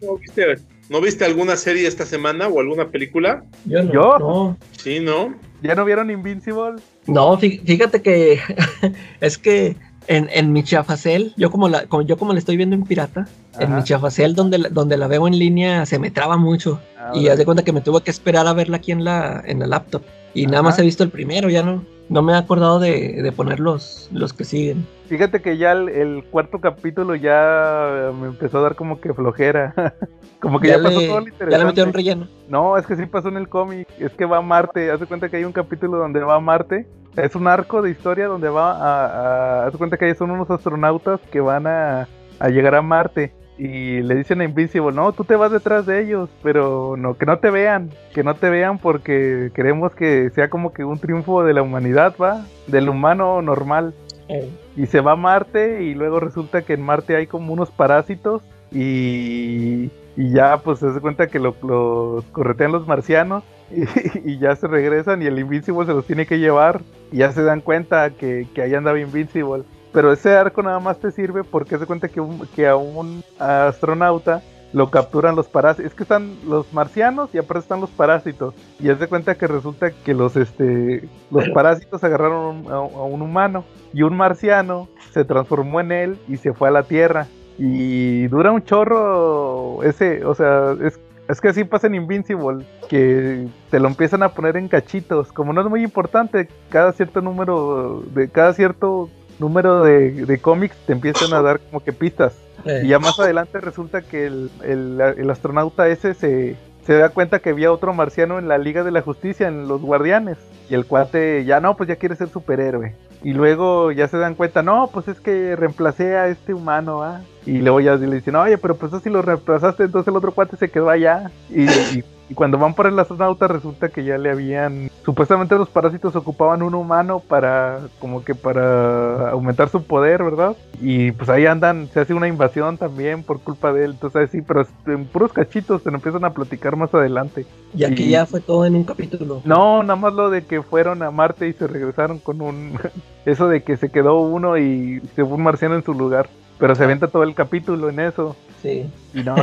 ¿No viste, ¿No viste alguna serie esta semana o alguna película? yo no. ¿Yo? No, Sí, ¿no? ¿Ya no vieron Invincible? No, fí- fíjate que es que en, en mi chafacel, yo como la, como, yo como la estoy viendo en pirata, en mi chafacel donde, la- donde la veo en línea se me traba mucho. Ah, y haz de cuenta que me tuve que esperar a verla aquí en la, en la laptop. Y nada más he visto el primero, ya no, no me he acordado de, de poner los, los que siguen. Fíjate que ya el, el cuarto capítulo ya me empezó a dar como que flojera. como que ya, pasó le, todo lo ya le metieron relleno. No, es que sí pasó en el cómic. Es que va a Marte. Hace cuenta que hay un capítulo donde va a Marte. Es un arco de historia donde va a. a hace cuenta que ahí son unos astronautas que van a, a llegar a Marte. Y le dicen a Invincible, no, tú te vas detrás de ellos, pero no, que no te vean, que no te vean porque queremos que sea como que un triunfo de la humanidad, va, del humano normal. Eh, Y se va a Marte y luego resulta que en Marte hay como unos parásitos y, y ya pues se hace cuenta que lo- los corretean los marcianos y, y ya se regresan y el Invincible se los tiene que llevar y ya se dan cuenta que, que ahí andaba Invincible. Pero ese arco nada más te sirve porque se cuenta que, un- que a un astronauta lo capturan los parásitos. Es que están los marcianos y aparte están los parásitos. Y haz de cuenta que resulta que los, este, los parásitos agarraron a, a un humano y un marciano se transformó en él y se fue a la Tierra. Y dura un chorro ese, o sea, es, es que así pasa en Invincible, que te lo empiezan a poner en cachitos. Como no es muy importante, cada cierto número, de cada cierto número de, de cómics te empiezan a dar como que pistas. eh, Y ya más adelante resulta que el, el- el astronauta ese se, se da cuenta que había otro marciano en la Liga de la Justicia, en los Guardianes. Y el cuate ya no, pues ya quiere ser superhéroe. Y luego ya se dan cuenta, no, pues es que reemplacé a este humano, ¿ah? Y luego ya le dicen, oye, pero pues si lo reemplazaste, entonces el otro cuate se quedó allá. Y- y cuando van por el astronauta resulta que ya le habían... Supuestamente los parásitos ocupaban un humano para, como que para aumentar su poder, ¿verdad? Y pues ahí andan, se hace una invasión también por culpa de él. Entonces sí, pero en puros cachitos se lo empiezan a platicar más adelante. y aquí y- ya fue todo en un capítulo. No, nada más lo de que fueron a Marte y se regresaron con un... Eso de que se quedó uno y se fue un marciano en su lugar. Pero se avienta todo el capítulo en eso. Sí. Y no,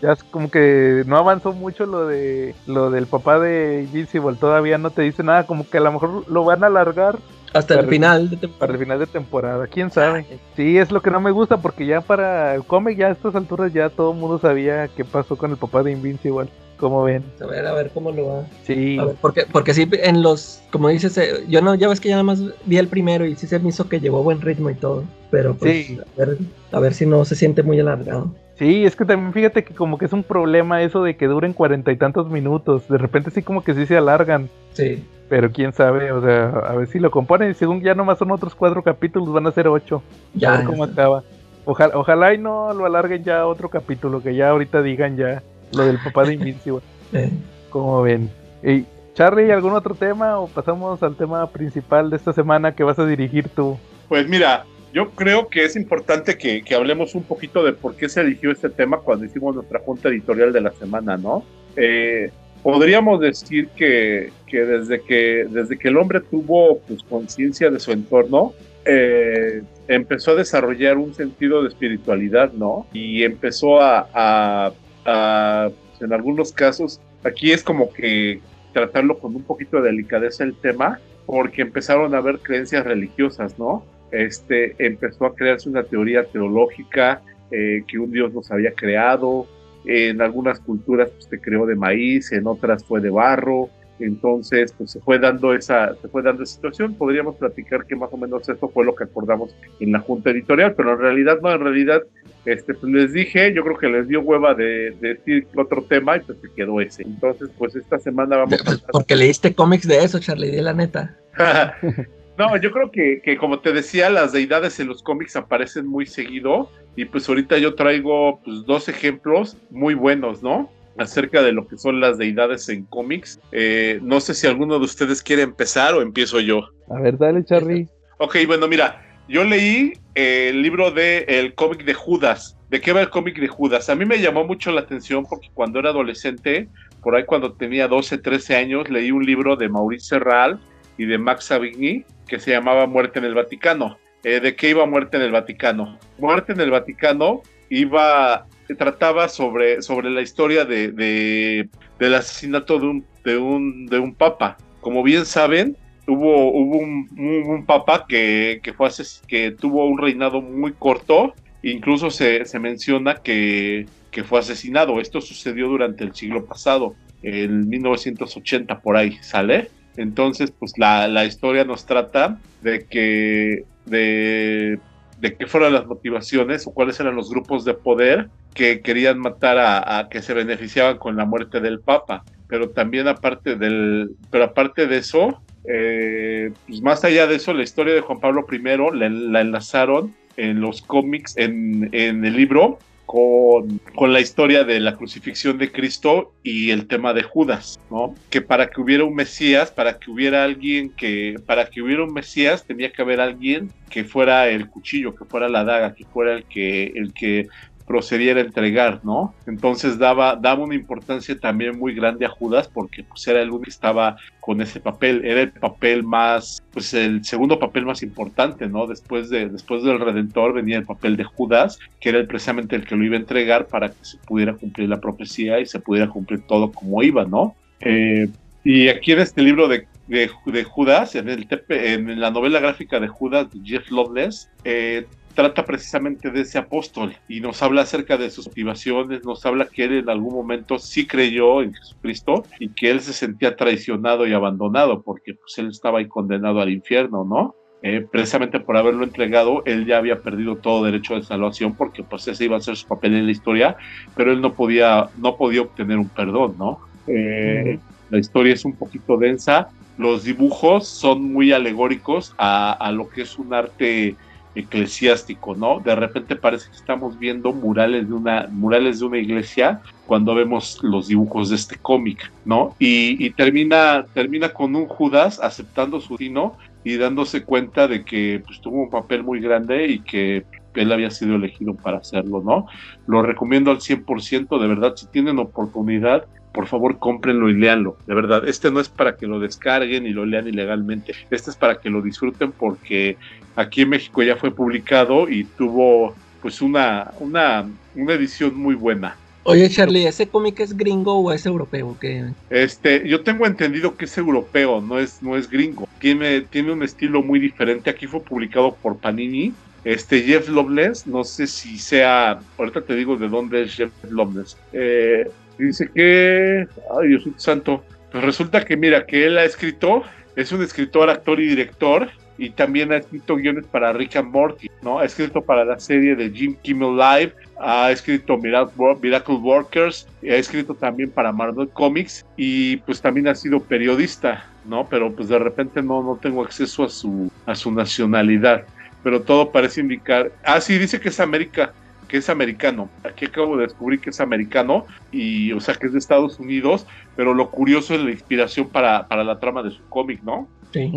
ya es como que no avanzó mucho lo de lo del papá de Invincible. Todavía no te dice nada. Como que a lo mejor lo van a alargar Hasta el Para- final de Para temporada. el final de temporada, quién sabe. Sí, es lo que no me gusta porque ya para el cómic, ya a estas alturas, ya todo el mundo sabía qué pasó con el papá de Invincible. Como ven, A ver, a ver cómo lo va. sí, A ver, porque, porque sí, en los, como dices, eh, yo no, ya ves que ya nada más vi el primero y sí se me hizo que llevó buen ritmo y todo. Pero pues, Sí. a, ver, a ver si no se siente muy alargado. Sí, es que también fíjate que como que es un problema eso de que duren cuarenta y tantos minutos. De repente sí como que sí se alargan. Sí. Pero quién sabe, o sea, a ver si lo componen. Según ya nomás son otros cuatro capítulos, van a ser ocho. Ya. a ver cómo acaba. Ojalá, ojalá y no lo alarguen ya a otro capítulo, que ya ahorita digan ya lo del papá de Invincible. eh, Como ven. Y Charlie, ¿algún otro tema o pasamos al tema principal de esta semana que vas a dirigir tú? Pues mira, yo creo que es importante que, hablemos un poquito de por qué se eligió este tema cuando hicimos nuestra junta editorial de la semana, ¿no? Eh, podríamos decir que, que desde que desde que el hombre tuvo pues, conciencia de su entorno, eh, empezó a desarrollar un sentido de espiritualidad, ¿no? Y empezó a, pues, en algunos casos, aquí es como que tratarlo con un poquito de delicadeza el tema, porque empezaron a haber creencias religiosas, ¿no? Este, empezó a crearse una teoría teológica eh, que un dios nos había creado, en algunas culturas pues, se creó de maíz, en otras fue de barro, entonces pues se fue dando esa, se fue dando esa situación, podríamos platicar que más o menos eso fue lo que acordamos en la junta editorial, pero en realidad no, en realidad este, pues les dije, yo creo que les dio hueva de, de decir otro tema y pues se quedó ese. Entonces, pues esta semana vamos a pues, porque leíste cómics de eso, Charlie, di la neta. no, yo creo que, que como te decía, las deidades en los cómics aparecen muy seguido y pues ahorita yo traigo pues dos ejemplos muy buenos, ¿no? Acerca de lo que son las deidades en cómics. Eh, no sé si alguno de ustedes quiere empezar o empiezo yo. A ver, dale, Charlie. Ok, bueno, mira, yo leí eh, el libro de el cómic de Judas. ¿De qué va el cómic de Judas? A mí me llamó mucho la atención porque cuando era adolescente, por ahí cuando tenía 12, 13 años, leí un libro de Maurice Serral y de Max Savigny que se llamaba Muerte en el Vaticano. Eh, ¿De qué iba Muerte en el Vaticano? Muerte en el Vaticano iba, trataba sobre, sobre la historia de, de- del asesinato de un, de, un, de un papa. Como bien saben, hubo, hubo un, un- papa que, que, fue que tuvo un reinado muy corto, incluso se, se menciona que, que fue asesinado. Esto sucedió durante el siglo pasado, en 1980 por ahí, ¿sale? Entonces, pues la, la historia nos trata de que, de, de qué fueron las motivaciones o cuáles eran los grupos de poder que querían matar a, que se beneficiaban con la muerte del Papa. Pero también aparte del, pero aparte de eso, eh, pues más allá de eso, la historia de Juan Pablo I la, la enlazaron en los cómics, en, en el libro, con, con, la historia de la crucifixión de Cristo y el tema de Judas, ¿no? Que para que hubiera un Mesías, para que hubiera alguien que, para que hubiera un Mesías, tenía que haber alguien que fuera el cuchillo, que fuera la daga, que fuera el que, el que procediera a entregar, ¿no? Entonces daba, daba una importancia también muy grande a Judas porque pues era el único que estaba con ese papel, era el papel más, pues el segundo papel más importante, ¿no? Después, de, después del Redentor venía el papel de Judas, que era precisamente el que lo iba a entregar para que se pudiera cumplir la profecía y se pudiera cumplir todo como iba, ¿no? Eh, y aquí en este libro de, de, Judas, en, el en la novela gráfica de Judas de Jeff Loveless, eh, trata precisamente de ese apóstol y nos habla acerca de sus motivaciones, nos habla que él en algún momento sí creyó en Jesucristo y que él se sentía traicionado y abandonado porque pues él estaba ahí condenado al infierno, ¿no? Eh, precisamente por haberlo entregado, él ya había perdido todo derecho de salvación porque pues ese iba a ser su papel en la historia, pero él no podía, no podía obtener un perdón, ¿no? Eh, la historia es un poquito densa, los dibujos son muy alegóricos a, a lo que es un arte eclesiástico, ¿no? De repente parece que estamos viendo murales de una, murales de una iglesia cuando vemos los dibujos de este cómic, ¿no? Y, termina, termina con un Judas aceptando su destino y dándose cuenta de que pues, tuvo un papel muy grande y que él había sido elegido para hacerlo, ¿no? Lo recomiendo al 100%, de verdad, si tienen oportunidad, por favor cómprenlo y léanlo, de verdad. Este no es para que lo descarguen y lo lean ilegalmente, este es para que lo disfruten porque aquí en México ya fue publicado y tuvo pues una, una, una edición muy buena. Oye, Charlie, ¿ese cómic es gringo o es europeo? ¿Qué? Este, yo tengo entendido que es europeo, no es, no es gringo. Tiene, tiene un estilo muy diferente. Aquí fue publicado por Panini. Este Jeff Loveless, no sé si sea, ahorita te digo de dónde es Jeff Loveless. Eh, dice que, ay Dios santo, pues resulta que mira, que él ha escrito, es un escritor, actor y director, y también ha escrito guiones para Rick and Morty, ¿no? Ha escrito para la serie de Jim Kimmel Live, ha escrito Miracle Workers, ha escrito también para Marvel Comics y pues también ha sido periodista, ¿no? Pero pues de repente no, no tengo acceso a su, a su nacionalidad, pero todo parece indicar, ah, sí, dice que es América, que es americano. Aquí acabo de descubrir que es americano y, o sea, que es de Estados Unidos, pero lo curioso es la inspiración para, para la trama de su cómic, ¿no? Sí.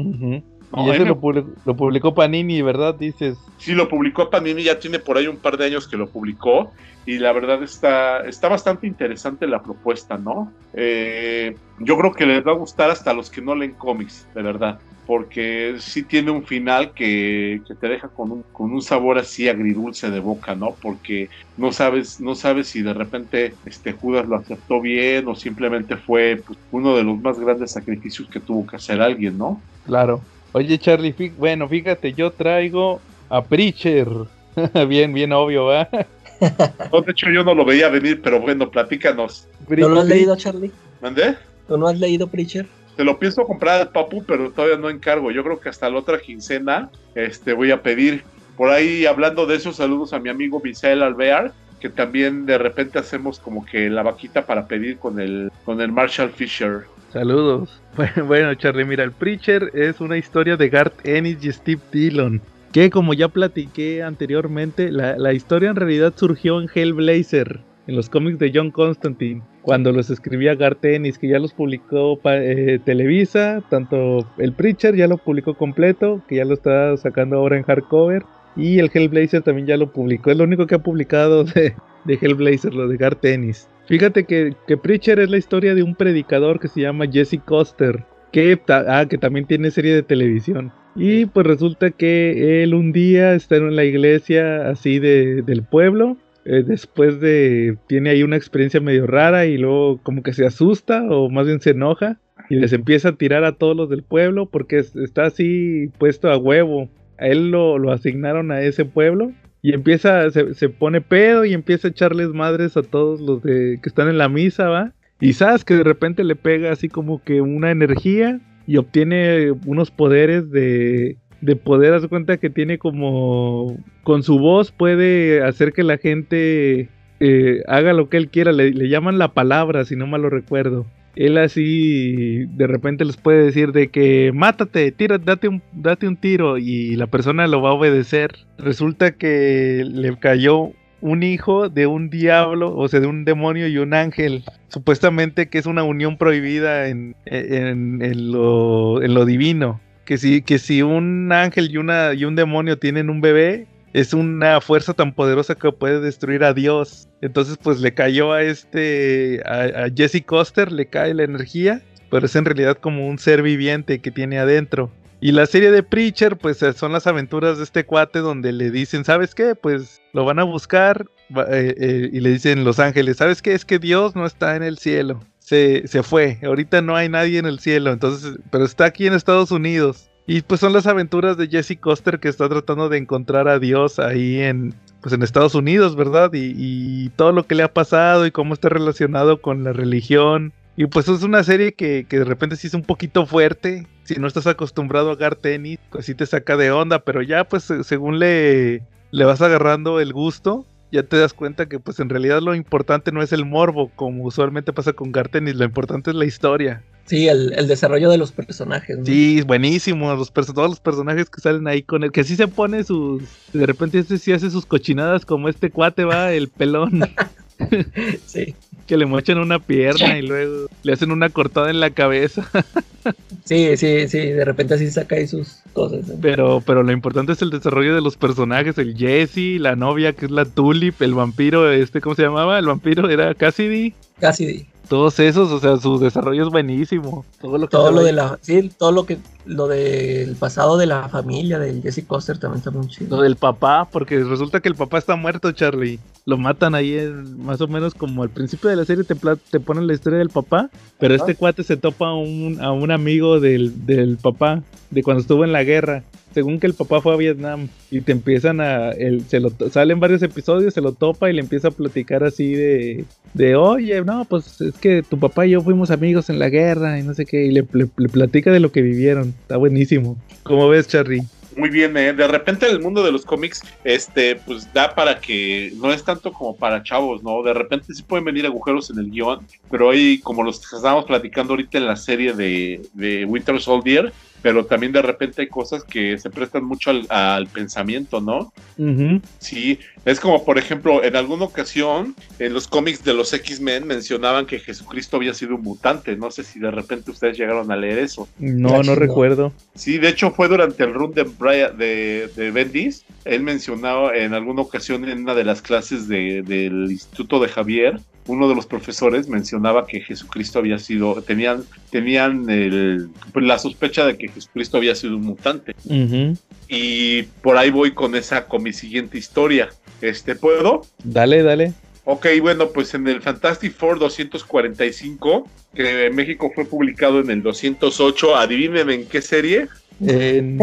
Y ese lo, publicó, Panini, ¿verdad? Dices. Sí, lo publicó Panini, ya tiene por ahí un par de años que lo publicó. Y la verdad está, está bastante interesante la propuesta, ¿no? Eh, yo creo que les va a gustar hasta a los que no leen cómics, de verdad. Porque sí tiene un final que, te deja con un, con un sabor así agridulce de boca, ¿no? Porque no sabes, no sabes si de repente este Judas lo aceptó bien o simplemente fue pues, uno de los más grandes sacrificios que tuvo que hacer alguien, ¿no? Claro. Oye, Charlie, bueno, fíjate, yo traigo a Preacher. bien, bien obvio, ¿va? no, de hecho, yo no lo veía venir, pero bueno, platícanos. ¿No lo has leído, Charlie? ¿Mandé? ¿Tú no has leído Preacher? Te lo pienso comprar al papu, pero todavía no encargo. Yo creo que hasta la otra quincena este, voy a pedir. Por ahí, hablando de eso, saludos a mi amigo Misael Alvear, que también de repente hacemos como que la vaquita para pedir con el, con el Marshall Fisher. Saludos. Bueno, Charlie, mira, el Preacher es una historia de Garth Ennis y Steve Dillon. Que como ya platiqué anteriormente, la, historia en realidad surgió en Hellblazer, en los cómics de John Constantine, cuando los escribía Garth Ennis, que ya los publicó eh, Televisa, tanto el Preacher ya lo publicó completo, que ya lo está sacando ahora en hardcover, y el Hellblazer también ya lo publicó, es lo único que ha publicado de, de Hellblazer, lo de Garth Ennis. Fíjate que, que, Preacher es la historia de un predicador que se llama Jesse Coster, que, ah, que también tiene serie de televisión. Y pues resulta que él un día está en la iglesia así de, del pueblo. Eh, después de. Tiene ahí una experiencia medio rara y luego como que se asusta o más bien se enoja. Y les empieza a tirar a todos los del pueblo porque está así puesto a huevo. A él lo, lo asignaron a ese pueblo y empieza, se, se, pone pedo y empieza a echarles madres a todos los de, que están en la misa, ¿va? Y sabes que de repente le pega así como que una energía y obtiene unos poderes de, de poder, hace cuenta que tiene como, con su voz puede hacer que la gente eh, haga lo que él quiera, le, le llaman la palabra, si no mal lo recuerdo él así de repente les puede decir de que mátate, tira, date un, date un tiro y la persona lo va a obedecer. Resulta que le cayó un hijo de un diablo, o sea, de un demonio y un ángel. Supuestamente que es una unión prohibida en, en, lo, en lo divino. Que si, que si un ángel y, una, y un demonio tienen un bebé, es una fuerza tan poderosa que puede destruir a Dios. Entonces, pues le cayó a este, a, Jesse Coster, le cae la energía, pero es en realidad como un ser viviente que tiene adentro. Y la serie de Preacher, pues eh, son las aventuras de este cuate donde le dicen, ¿sabes qué? Pues lo van a buscar eh, eh, y le dicen los ángeles, ¿sabes qué? Es que Dios no está en el cielo. Se, se fue, ahorita no hay nadie en el cielo, entonces, pero está aquí en Estados Unidos. Y pues son las aventuras de Jesse Coster que está tratando de encontrar a Dios ahí en, pues en Estados Unidos, ¿verdad? Y, todo lo que le ha pasado y cómo está relacionado con la religión. Y pues es una serie que, de repente sí es un poquito fuerte. Si no estás acostumbrado a jugar tenis, pues te saca de onda. Pero ya pues según le, le vas agarrando el gusto, ya te das cuenta que pues en realidad lo importante no es el morbo, como usualmente pasa con Gartenis, lo importante es la historia. Sí, el, desarrollo de los personajes. ¿no? Sí, buenísimo. Los todos los personajes que salen ahí con él. Que sí se pone sus. De repente este sí hace sus cochinadas como este cuate va, el pelón. sí. Que le mochan una pierna y luego le hacen una cortada en la cabeza. sí, sí, sí. De repente así saca ahí sus cosas. Pero, pero lo importante es el desarrollo de los personajes. El Jesse, la novia que es la Tulip, el vampiro, este, ¿cómo se llamaba? El vampiro era Cassidy. Cassidy. Todos esos, o sea, su desarrollo es buenísimo. Todo lo que todo lo de la, sí, todo lo que, lo del pasado de la familia del Jesse Coster también está muy chido. Lo del papá, porque resulta que el papá está muerto, Charlie. Lo matan ahí en- más o menos como al principio de la serie te, te ponen la historia del papá, pero Ajá. este cuate se topa a un, a un amigo del, del papá, de cuando estuvo en la guerra. Según que el papá fue a Vietnam y te empiezan a... El, se lo, salen varios episodios, se lo topa y le empieza a platicar así de... De, oye, no, pues es que tu papá y yo fuimos amigos en la guerra y no sé qué. Y le, platica de lo que vivieron. Está buenísimo. ¿Cómo ves, Charlie? Muy bien, ¿eh? de repente el mundo de los cómics, este, pues da para que no es tanto como para chavos, ¿no? De repente sí pueden venir agujeros en el guion, pero hay como los estábamos platicando ahorita en la serie de, de Winter Soldier, pero también de repente hay cosas que se prestan mucho al, al pensamiento, ¿no? Sí, es como por ejemplo, en alguna ocasión en los cómics de los X-Men mencionaban que Jesucristo había sido un mutante, no sé si de repente ustedes llegaron a leer eso. No, no recuerdo. Sí, de hecho fue durante el run de, Brian- de, de Bendis. Él mencionaba en alguna ocasión en una de las clases de- del Instituto de Javier, uno de los profesores mencionaba que Jesucristo había sido, tenían, tenían el- pues, la sospecha de que Jesucristo había sido un mutante. Y por ahí voy con esa, con mi siguiente historia. Este, ¿puedo? Dale, dale. Ok, bueno, pues en el Fantastic Four 245, que en México fue publicado en el 208, adivinen en qué serie. En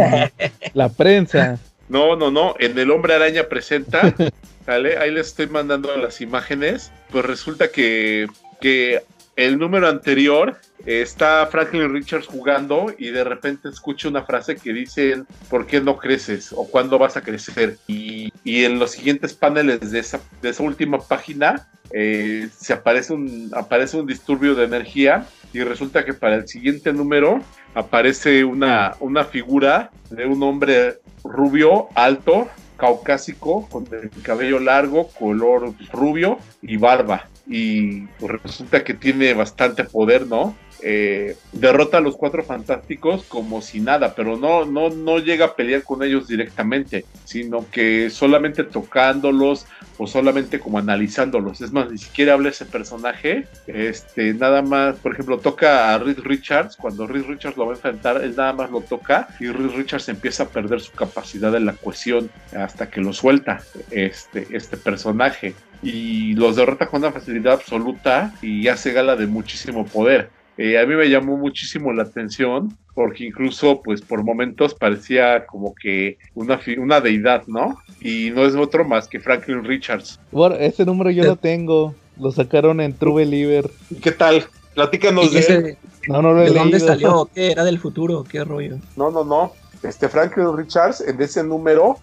la prensa. No, no, no. En El Hombre Araña presenta. ¿Sale? Ahí les estoy mandando las imágenes. Pues resulta que, que el número anterior eh, está Franklin Richards jugando y de repente escucho una frase que dice ¿por qué no creces? o ¿cuándo vas a crecer? Y, y en los siguientes paneles de esa, de esa última página eh, se aparece un, aparece un disturbio de energía y resulta que para el siguiente número aparece una, una figura de un hombre rubio, alto, caucásico, con el cabello largo, color rubio y barba. Y pues, resulta que tiene bastante poder, ¿no? Eh, derrota a los cuatro fantásticos como si nada, pero no, no, no llega a pelear con ellos directamente, sino que solamente tocándolos o solamente como analizándolos. Es más, ni siquiera habla ese personaje. Este, nada más, por ejemplo, toca a Reed Richards. Cuando Reed Richards lo va a enfrentar, él nada más lo toca y Reed Richards empieza a perder su capacidad de la cohesión hasta que lo suelta este, este personaje. Y los derrota con una facilidad absoluta y hace gala de muchísimo poder. Eh, a mí me llamó muchísimo la atención porque incluso pues por momentos parecía como que una, una deidad, ¿no? Y no es otro más que Franklin Richards. Bueno, ese número yo lo tengo. Lo sacaron en True Believer. ¿Y ¿Qué tal? Platícanos ¿Y de ese, No, no lo he ¿De dónde salió? ¿Qué era del futuro? ¿Qué rollo? No, no, no. Este Franklin Richards en ese número,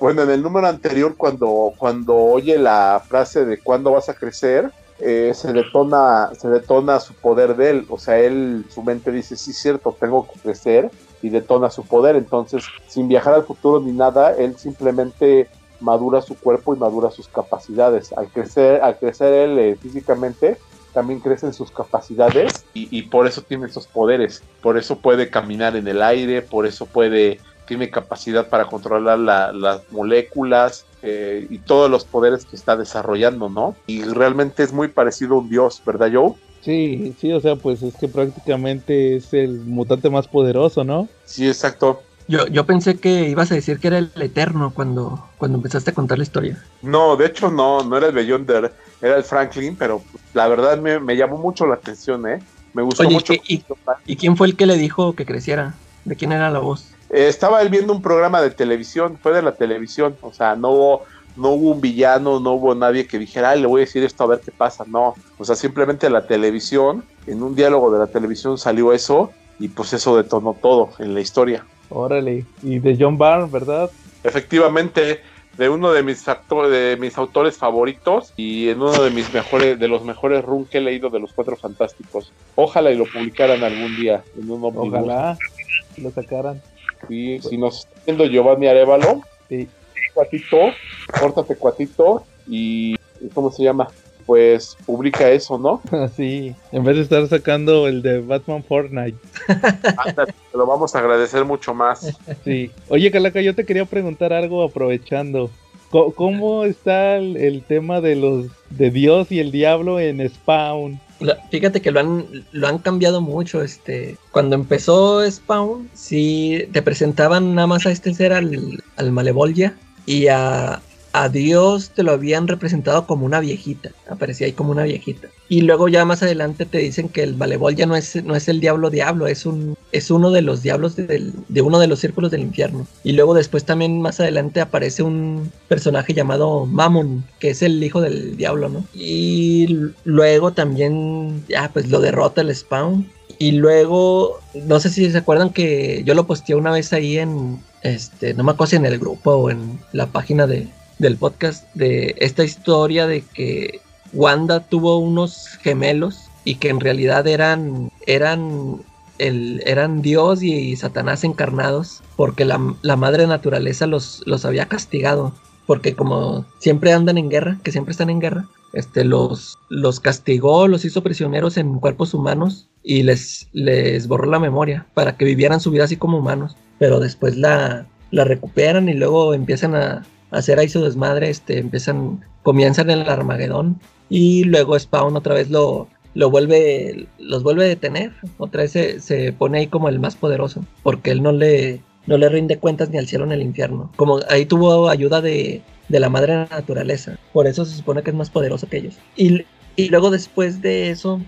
bueno, en el número anterior cuando cuando oye la frase de cuándo vas a crecer, eh, se detona se detona su poder de él, o sea, él su mente dice, "Sí, cierto, tengo que crecer" y detona su poder, entonces, sin viajar al futuro ni nada, él simplemente madura su cuerpo y madura sus capacidades. Al crecer, al crecer él eh, físicamente, también crecen sus capacidades y, y por eso tiene esos poderes. Por eso puede caminar en el aire, por eso puede, tiene capacidad para controlar la- las moléculas eh, y todos los poderes que está desarrollando, ¿no? Y realmente es muy parecido a un dios, ¿verdad, Joe? Sí, sí, o sea, pues es que prácticamente es el mutante más poderoso, ¿no? Sí, exacto. Yo, yo pensé que ibas a decir que era el Eterno cuando, cuando empezaste a contar la historia. No, de hecho no, no era el Beyonder, era el Franklin, pero la verdad me, me llamó mucho la atención, ¿eh? Me gustó Oye, mucho. ¿y, y- y quién fue el que le dijo que creciera? ¿De quién era la voz? Eh, estaba él viendo un programa de televisión, fue de la televisión, o sea, no hubo, no hubo un villano, no hubo nadie que dijera, Ay, le voy a decir esto a ver qué pasa, no, o sea, simplemente la televisión, en un diálogo de la televisión salió eso y pues eso detonó todo en la historia. Órale. Y de John Byrne, ¿verdad? Efectivamente, de uno de mis actores, de mis autores favoritos y en uno de mis mejores, de los mejores run que he leído de los Cuatro Fantásticos. Ojalá y lo publicaran algún día en un. Ojalá lo sacaran. Y si nos está viendo Giovanni Arevalo, Sí. cuatito, córtate cuatito y ¿cómo se llama? Pues publica eso, ¿no? Sí, en vez de estar sacando el de Batman Fortnite. Ándale, te lo vamos a agradecer mucho más. Sí. Oye, Calaca, yo te quería preguntar algo aprovechando. ¿Cómo está el, el tema de los de Dios y el diablo en Spawn? Fíjate que lo han, lo han cambiado mucho. Este, cuando empezó Spawn, sí te presentaban nada más a este ser al, al Malevolgia y a, a Dios te lo habían representado como una viejita. Aparecía ahí como una viejita. Y luego ya más adelante te dicen que el Malevolgia no es, no es el diablo diablo, es un es uno de los diablos del- de uno de los círculos del infierno. Y luego después también más adelante aparece un personaje llamado Mammon, que es el hijo del diablo, ¿no? Y luego también ya pues lo derrota el Spawn. Y luego, no sé si se acuerdan que yo lo posteé una vez ahí en, este, no me acuerdo si en el grupo o en la página de, del podcast, de esta historia de que Wanda tuvo unos gemelos y que en realidad eran, eran, el, eran Dios y, Satanás encarnados porque la, la madre naturaleza los, los había castigado. Porque como siempre andan en guerra, que siempre están en guerra, este, los, los castigó, los hizo prisioneros en cuerpos humanos y les, les borró la memoria para que vivieran su vida así como humanos. Pero después la, la recuperan y luego empiezan a, hacer ahí su desmadre, este, empiezan, comienzan el Armagedón y luego Spawn otra vez lo, lo vuelve, los vuelve a detener, otra vez se, se pone ahí como el más poderoso, porque él no le, no le rinde cuentas ni al cielo ni al infierno. Como ahí tuvo ayuda de, de la madre naturaleza, por eso se supone que es más poderoso que ellos. Y, y luego después de eso,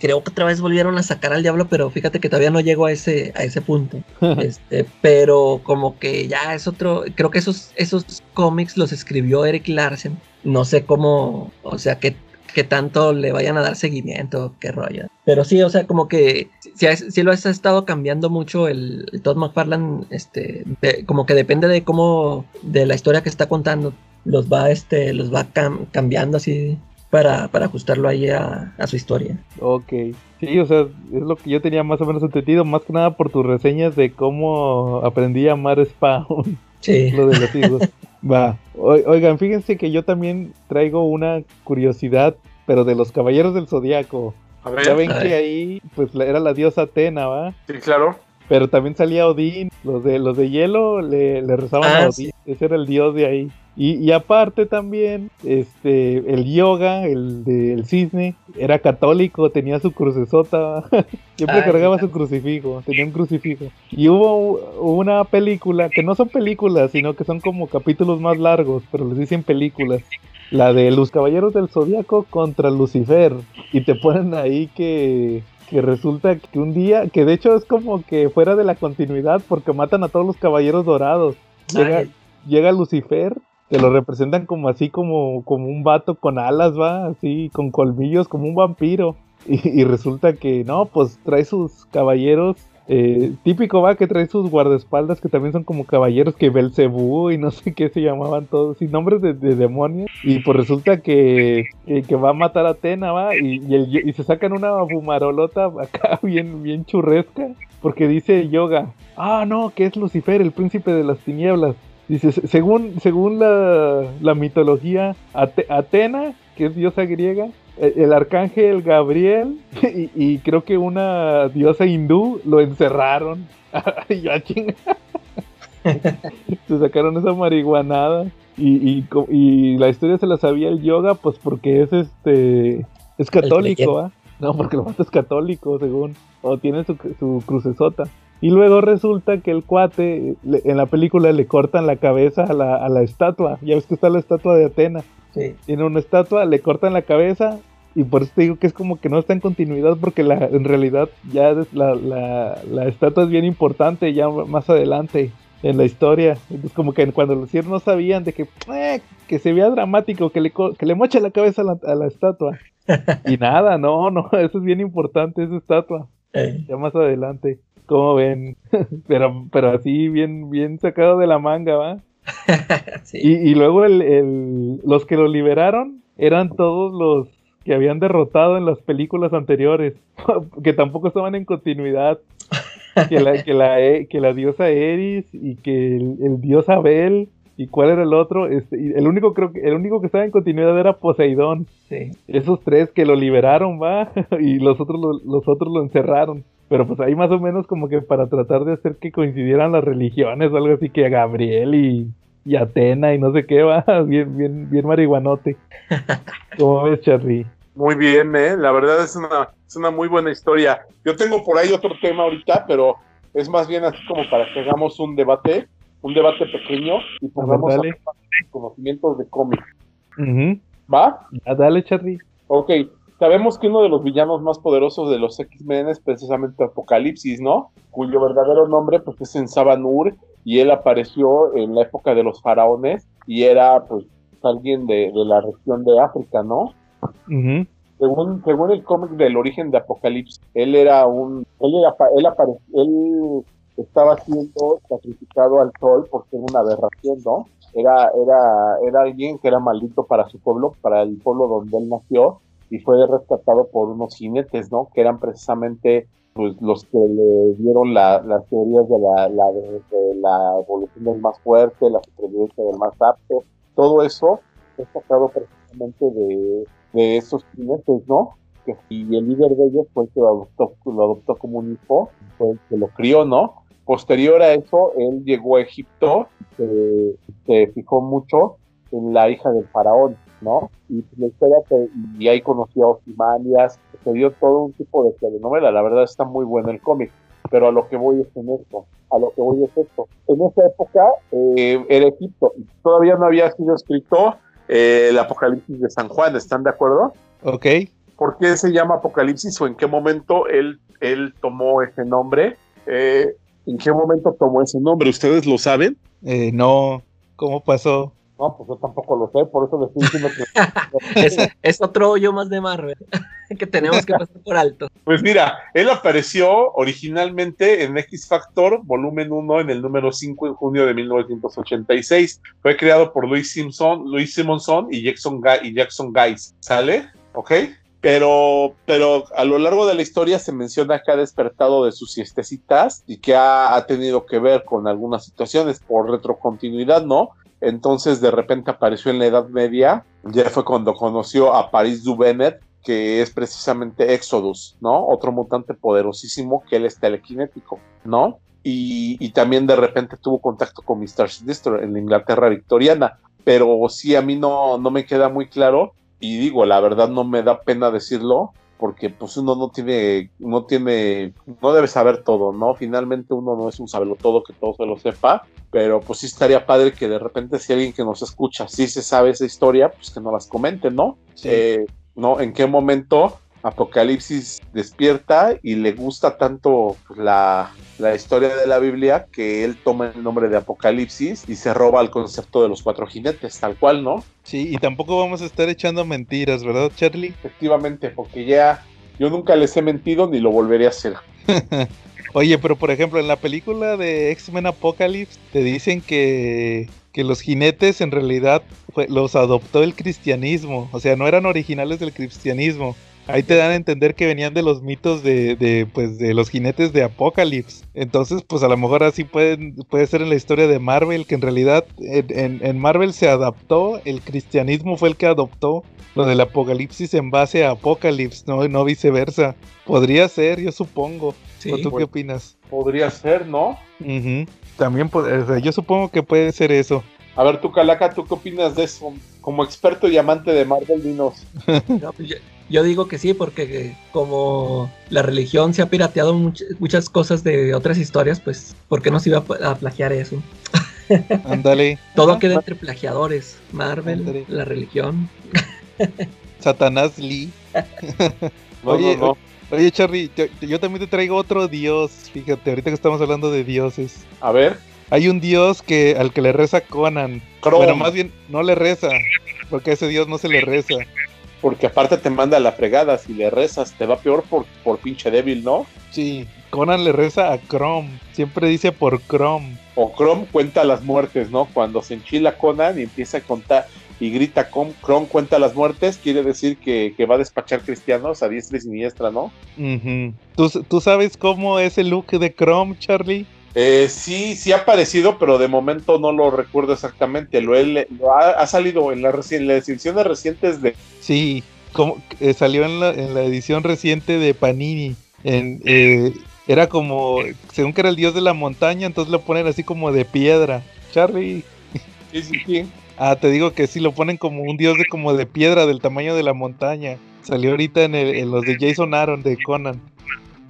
creo que otra vez volvieron a sacar al diablo, pero fíjate que todavía no llego a ese, a ese punto. Este, pero como que ya es otro, creo que esos, esos cómics los escribió Eric Larsen. No sé cómo, o sea, qué, qué tanto le vayan a dar seguimiento, qué rollo. Pero sí, o sea, como que si, si lo has estado cambiando mucho el, el Todd McFarlane, este, de- como que depende de cómo, de la historia que está contando, los va, este, los va cam- cambiando así para, para ajustarlo ahí a, a su historia. Ok. Sí, o sea, es lo que yo tenía más o menos entendido, más que nada por tus reseñas de cómo aprendí a amar Spawn, Sí. lo de los hijos. Va. O- oigan, fíjense que yo también traigo una curiosidad, pero de los Caballeros del Zodiaco. A Ya ven que ahí, pues la- era la diosa Atena, ¿va? sí, claro. Pero también salía Odín. Los de los de hielo le, le rezaban Ah, a Odín. Ese era el dios de ahí. Y, y aparte también, este, el yoga, el del cisne, era católico, tenía su crucesota. Siempre Ah, cargaba su crucifijo, tenía un crucifijo. Y hubo una película, que no son películas, sino que son como capítulos más largos, pero les dicen películas. La de los Caballeros del Zodíaco contra Lucifer. Y te ponen ahí que, que resulta que un día, que de hecho es como que fuera de la continuidad porque matan a todos los Caballeros Dorados. Llega, Ay. llega Lucifer, te lo representan como así como, como un vato con alas, va, así con colmillos, como un vampiro. Y, y resulta que no, pues trae sus caballeros. eh, típico va que trae sus guardaespaldas que también son como caballeros que Belcebú y no sé qué se llamaban todos, sin nombres de, de demonios. Y pues resulta que, que, que va a matar a Atena, va, y, y, el- y se sacan una fumarolota acá bien, bien churresca, porque dice Yoga, ah, no, que es Lucifer, el príncipe de las tinieblas. Dice, "Se- según, según la, la mitología, Ate- Atena, que es diosa griega, e- el arcángel Gabriel y, y creo que una diosa hindú lo encerraron. Y yo, "Ah, chinga". se sacaron esa marihuanada. Y, y, la historia se la sabía el yoga, pues porque es este. Es católico. ¿ah? No, porque el vato es católico, según. O tiene su, su crucesota. Y luego resulta que el cuate, le- en la película le cortan la cabeza a la, a la estatua. Ya ves que está la estatua de Atena. Sí. Tiene una estatua, le cortan la cabeza. Y por eso te digo que es como que no está en continuidad porque la, en realidad ya la, la, la estatua es bien importante ya más adelante en la historia. Entonces como que cuando los hicieron no sabían de que, eh, que se veía dramático, que le, que le moche la cabeza a la, a la estatua. y nada, no, no, eso es bien importante, esa estatua. Ya más adelante, como ven, pero, pero así bien, bien sacado de la manga, ¿va? sí. Y, y luego el, el- los que lo liberaron eran todos los que habían derrotado en las películas anteriores, que tampoco estaban en continuidad. Que la, que la, e- que la diosa Eris y que el, el dios Abel y cuál era el otro, este, y el único creo que el único que estaba en continuidad era Poseidón. sí. Esos tres que lo liberaron, va, y los otros lo, los otros lo encerraron. Pero pues ahí más o menos como que para tratar de hacer que coincidieran las religiones o algo así que a Gabriel y, y Atena y no sé qué va, bien, bien, bien marihuanote. ¿Cómo ves, Charlie? Muy bien, ¿eh? la verdad es una, es una muy buena historia. Yo tengo por ahí otro tema ahorita, pero es más bien así como para que hagamos un debate, un debate pequeño y pongamos dale. a- conocimientos de cómic. ¿Va? Ah, dale, Charlie. Ok, sabemos que uno de los villanos más poderosos de los X-Men es precisamente Apocalipsis, ¿no? Cuyo verdadero nombre pues es en Sabanur y él apareció en la época de los faraones y era pues alguien de, de la región de África, ¿no? Ujú. Según, según el cómic del origen de Apocalipsis, él era un, él era, él apare- él estaba siendo sacrificado al sol por ser una aberración, ¿no? Era, era, era alguien que era maldito para su pueblo, para el pueblo donde él nació, y fue rescatado por unos jinetes, ¿no? Que eran precisamente pues, los que le dieron la- las teorías de la, la, evolución del más fuerte, la supervivencia del más apto, todo eso es sacado precisamente de, de esos jinetes, ¿no? Y el líder de ellos fue el que lo adoptó, lo adoptó como un hijo, fue el que lo crió, ¿no? Posterior a eso, él llegó a Egipto, se, se fijó mucho en la hija del faraón, ¿no? Y la historia que, y ahí conoció a Osimanias, se dio todo un tipo de telenovela, la verdad está muy bueno el cómic, pero a lo que voy es en esto, a lo que voy es esto. En esa época eh, era Egipto, todavía no había sido escrito eh, el Apocalipsis de San Juan, ¿están de acuerdo? Ok. ¿Por qué se llama Apocalipsis o en qué momento él, él tomó ese nombre? Eh, ¿En qué momento tomó ese nombre? ¿Ustedes lo saben? No. ¿Cómo pasó? No, pues yo tampoco lo sé, por eso les estoy diciendo que... Es, es otro hoyo más de Marvel que tenemos que pasar por alto. Pues mira, él apareció originalmente en X Factor, volumen 1, en el número 5 en junio de 1986. Fue creado por Louis Simpson, Louis Simonson y Jackson, y Jackson Guys. ¿Sale? ¿Ok? Pero, pero a lo largo de la historia se menciona que ha despertado de sus siestecitas y que ha, ha tenido que ver con algunas situaciones por retrocontinuidad, ¿no? Entonces de repente apareció en la Edad Media, ya fue cuando conoció a Paris Duvenet, que es precisamente Exodus, ¿no? Otro mutante poderosísimo que él es telequinético, ¿no? Y, también de repente tuvo contacto con Mr. Sinister en la Inglaterra victoriana, pero sí a mí no, no me queda muy claro y digo, la verdad no me da pena decirlo porque pues uno no tiene, no tiene, no debe saber todo, ¿no? Finalmente uno no es un todo que todo se lo sepa, pero pues sí estaría padre que de repente si alguien que nos escucha sí se sabe esa historia, pues que nos las comente, ¿no? Sí. Eh, ¿no? ¿En qué momento Apocalipsis despierta y le gusta tanto pues, la, la historia de la Biblia que él toma el nombre de Apocalipsis y se roba el concepto de los cuatro jinetes, tal cual, ¿no? Sí, y tampoco vamos a estar echando mentiras, ¿verdad, Charlie? Efectivamente, porque ya yo nunca les he mentido ni lo volveré a hacer. Oye, pero por ejemplo, en la película de X-Men Apocalypse te dicen que, que los jinetes en realidad los adoptó el cristianismo, o sea, no eran originales del cristianismo. Ahí te dan a entender que venían de los mitos de, de, pues, de los jinetes de Apocalypse. Entonces, pues a lo mejor así pueden, puede ser en la historia de Marvel, que en realidad en, en- en Marvel se adaptó, el cristianismo fue el que adoptó lo del apocalipsis en base a Apocalypse, no, no viceversa. Podría ser, yo supongo. Sí. ¿O tú qué opinas? Podría ser, ¿no? Ujú. También, o sea, yo supongo que puede ser eso. A ver, tú, Calaca, ¿tú qué opinas de eso? Como experto y amante de Marvel, dinos. No, pues yo digo que sí, porque eh, como la religión se ha pirateado much- muchas cosas de otras historias, pues, ¿por qué no se iba a pla- a plagiar eso? Ándale. Todo Ajá. queda entre plagiadores. Marvel, la religión. Satanás Lee. No, Oye, no, no. Oye, Charlie, yo, yo también te traigo otro dios. Fíjate, ahorita que estamos hablando de dioses. A ver, Hay un dios que al que le reza Conan. Bueno, más bien no le reza, porque a ese dios no se le reza. Porque aparte te manda a la fregada, si le rezas, te va peor por, por pinche débil, ¿no? Sí, Conan le reza a Chrome. Siempre dice por Chrome. O Chrome cuenta las muertes, ¿no? Cuando se enchila Conan y empieza a contar y grita Chrome, cuenta las muertes, quiere decir que, que va a despachar cristianos a diestra y siniestra, ¿no? Ujú. ¿Tú, ¿Tú sabes cómo es el look de Chrome, Charlie? Eh, sí, sí ha aparecido, pero de momento no lo recuerdo exactamente. Lo, he- lo ha, ha salido en, la en las ediciones recientes de... Sí, como, eh, salió en la, en la edición reciente de Panini. En, eh, era como, según que era el dios de la montaña, entonces lo ponen así como de piedra. Charlie. Sí, sí, sí. Ah, te digo que sí, lo ponen como un dios de como de piedra del tamaño de la montaña. Salió ahorita en, el- en los de Jason Aaron de Conan.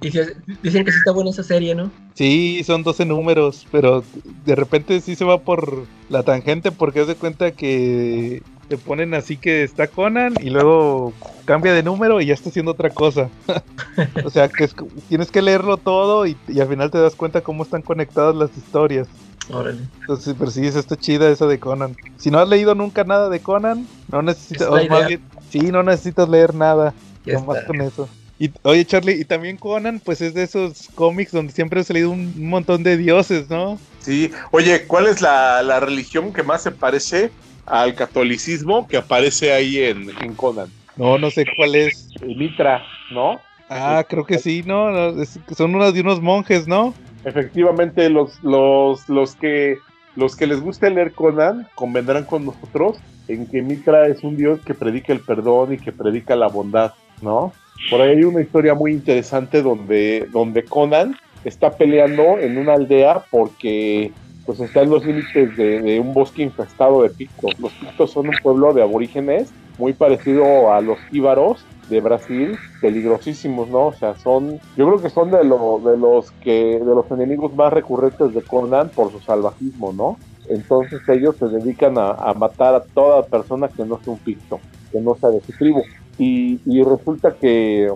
Y si- dicen que sí está buena esa serie, ¿no? Sí, son 12 números, pero de repente sí se va por la tangente porque haz de cuenta que te ponen así que está Conan y luego cambia de número y ya está haciendo otra cosa. o sea, que es tienes que leerlo todo y, y al final te das cuenta cómo están conectadas las historias. Órale. Entonces, pero sí, está chida esa de Conan. Si no has leído nunca nada de Conan, no necesitas, Es la o más idea. bien, sí, no necesitas leer nada. Nomás con eso. Y, oye, Charlie, y también Conan, pues es de esos cómics donde siempre ha salido un, montón de dioses, ¿no? Sí, oye, ¿cuál es la, la religión que más se parece al catolicismo que aparece ahí en, en Conan? No, no sé cuál es. Mitra, ¿no? Ah, creo que sí, ¿no? No, es- son unos de unos monjes, ¿no? Efectivamente, los, los, los que los que les guste leer Conan convendrán con nosotros en que Mitra es un dios que predica el perdón y que predica la bondad, ¿no? Por ahí hay una historia muy interesante donde, donde Conan está peleando en una aldea porque pues está en los límites de, un bosque infestado de pictos. Los pictos son un pueblo de aborígenes muy parecido a los íbaros de Brasil, peligrosísimos, ¿no? O sea, son, yo creo que son de, lo, de los que, de los enemigos más recurrentes de Conan por su salvajismo, ¿no? Entonces ellos se dedican a, a matar a toda persona que no sea un picto, que no sea de su tribu. Y, y resulta que,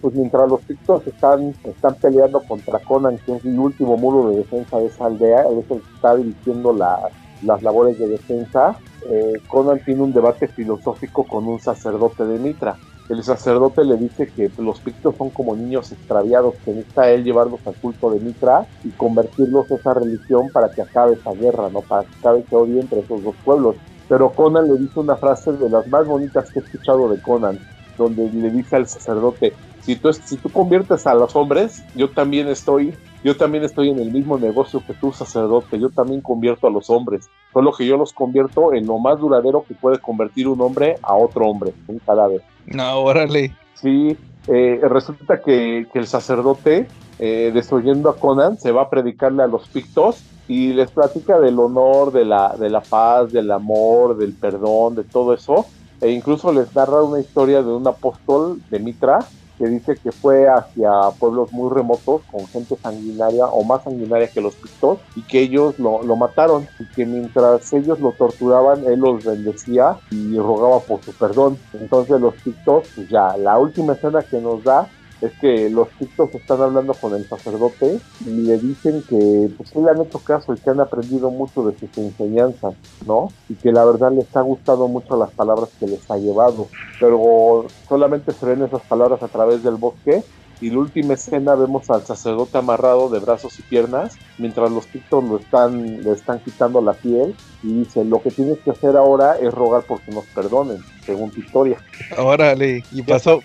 pues mientras los pictos están, están peleando contra Conan, que es el último muro de defensa de esa aldea, él el que está dirigiendo la- las labores de defensa, eh, Conan tiene un debate filosófico con un sacerdote de Mitra. El sacerdote le dice que los pictos son como niños extraviados, que necesita él llevarlos al culto de Mitra y convertirlos a esa religión para que acabe esa guerra, ¿no? Para que acabe ese odio entre esos dos pueblos. Pero Conan le dice una frase de las más bonitas que he escuchado de Conan, donde le dice al sacerdote, si tú, si tú conviertes a los hombres, yo también estoy, yo también estoy en el mismo negocio que tú, sacerdote, yo también convierto a los hombres, solo que yo los convierto en lo más duradero que puede convertir un hombre a otro hombre, un cadáver. No, órale. Sí, eh, resulta que, que el sacerdote, eh, destruyendo a Conan, se va a predicarle a los pictos y les platica del honor, de la, de la paz, del amor, del perdón, de todo eso. E incluso les narra una historia de un apóstol de Mitra que dice que fue hacia pueblos muy remotos con gente sanguinaria o más sanguinaria que los pictos y que ellos lo, lo mataron y que mientras ellos lo torturaban él los bendecía y rogaba por su perdón. Entonces los pictos, pues ya, la última escena que nos da es que los pictos están hablando con el sacerdote y le dicen que pues le han hecho caso y que han aprendido mucho de sus enseñanzas, ¿no? Y que la verdad les ha gustado mucho las palabras que les ha llevado, pero solamente se ven esas palabras a través del bosque y la última escena vemos al sacerdote amarrado de brazos y piernas mientras los pictos lo están, le están quitando la piel y dice lo que tienes que hacer ahora es rogar porque nos perdonen, según tu historia. Órale. Y pasó,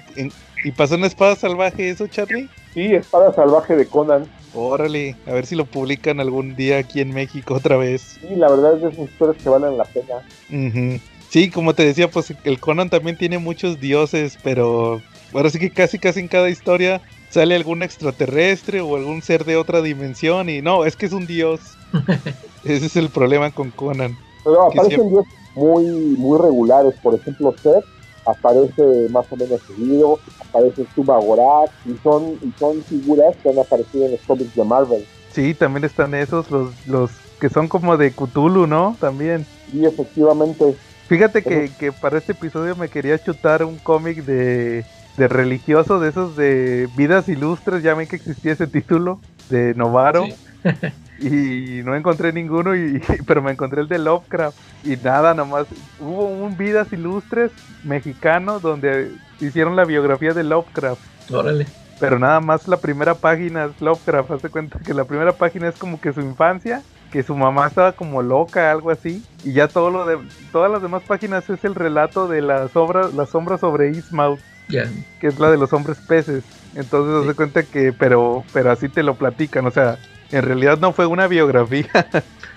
y pasó una espada salvaje eso, Charlie. Sí, espada salvaje de Conan. Órale. A ver si lo publican algún día aquí en México otra vez. Sí, la verdad es de esas historias que valen la pena. Ujú. Sí, como te decía, pues el Conan también tiene muchos dioses, pero ahora sí que casi casi en cada historia sale algún extraterrestre o algún ser de otra dimensión y no, es que es un dios. Ese es el problema con Conan. Pero Que aparecen dioses muy, muy regulares. Por ejemplo, Seth aparece más o menos seguido. Aparece Tuba Gorak. Y son, y son figuras que han aparecido en los cómics de Marvel. Sí, también están esos, los, los que son como de Cthulhu, ¿no? También. Y efectivamente, Fíjate que, que para este episodio me quería chutar un cómic de, de religioso, de esos de vidas ilustres, ya ven que existía ese título, de Novaro. Y no encontré ninguno, y, pero me encontré el de Lovecraft. Y nada, nomás hubo un Vidas Ilustres mexicano donde hicieron la biografía de Lovecraft. Órale. Pero nada más la primera página es Lovecraft. Hace cuenta que la primera página es como que su infancia, que su mamá estaba como loca, algo así. Y ya todo lo de todas las demás páginas es el relato de la sombra, la sombra sobre Ismael, Ya. que es la de los hombres peces. Entonces Sí. hace cuenta que, pero, pero así te lo platican, o sea, en realidad no fue una biografía.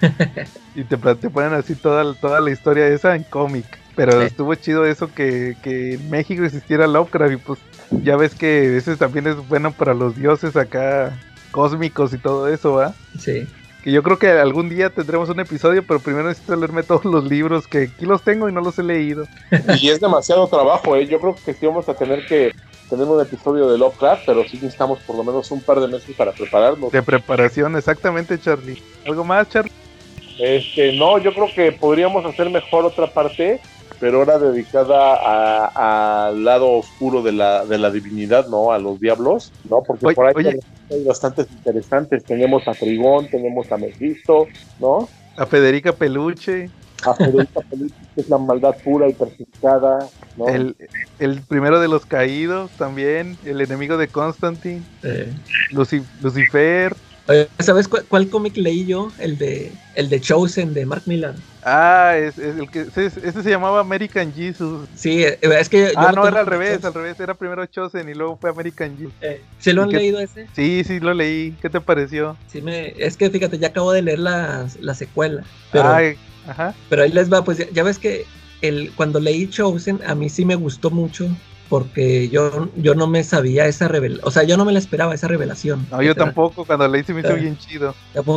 y te, ponen así toda, toda la historia esa en cómic. Pero Sí. estuvo chido eso que, que en México existiera Lovecraft y pues ya ves que ese también es bueno para los dioses acá cósmicos y todo eso, ¿va? Sí. que yo creo que algún día tendremos un episodio, pero primero necesito leerme todos los libros que aquí los tengo y no los he leído. Y es demasiado trabajo, ¿eh? Yo creo que sí vamos a tener que tener un episodio de Lovecraft, pero sí necesitamos por lo menos un par de meses para prepararnos. De preparación, exactamente, Charlie. ¿Algo más, Charlie? Este, no, yo creo que podríamos hacer mejor otra parte, pero ahora dedicada al lado oscuro de la, de la divinidad, ¿no? A los diablos, ¿no? Porque Oye, por ahí oye. hay bastantes interesantes. Tenemos a Trigón, tenemos a Mephisto, ¿no? A Federica Peluche, A Federica Peluche, que es la maldad pura y personificada, ¿no? el, el primero de los caídos también, el enemigo de Constantine, Eh, Luci- Lucifer. oye, ¿Sabes cuál, cuál cómic leí yo? El de, el de Chosen de Mark Millar. Ah, es, es el que ese, ese se llamaba American Jesus. Sí, eh, es que. yo Ah, no, era al revés, Chosen. al revés, era primero Chosen y luego fue American Jesus. Eh, ¿Se lo han ¿Y qué- leído ese? Sí, sí, lo leí. ¿Qué te pareció? Sí, me, es que fíjate, ya acabo de leer la, la secuela. Pero, Ay, ajá. pero ahí les va, pues ya, ya ves que el, cuando leí Chosen, a mí sí me gustó mucho. Porque yo, yo no me sabía esa revelación. O sea, yo no me la esperaba esa revelación. No, yo O sea, tampoco, cuando leí se me hizo bien chido.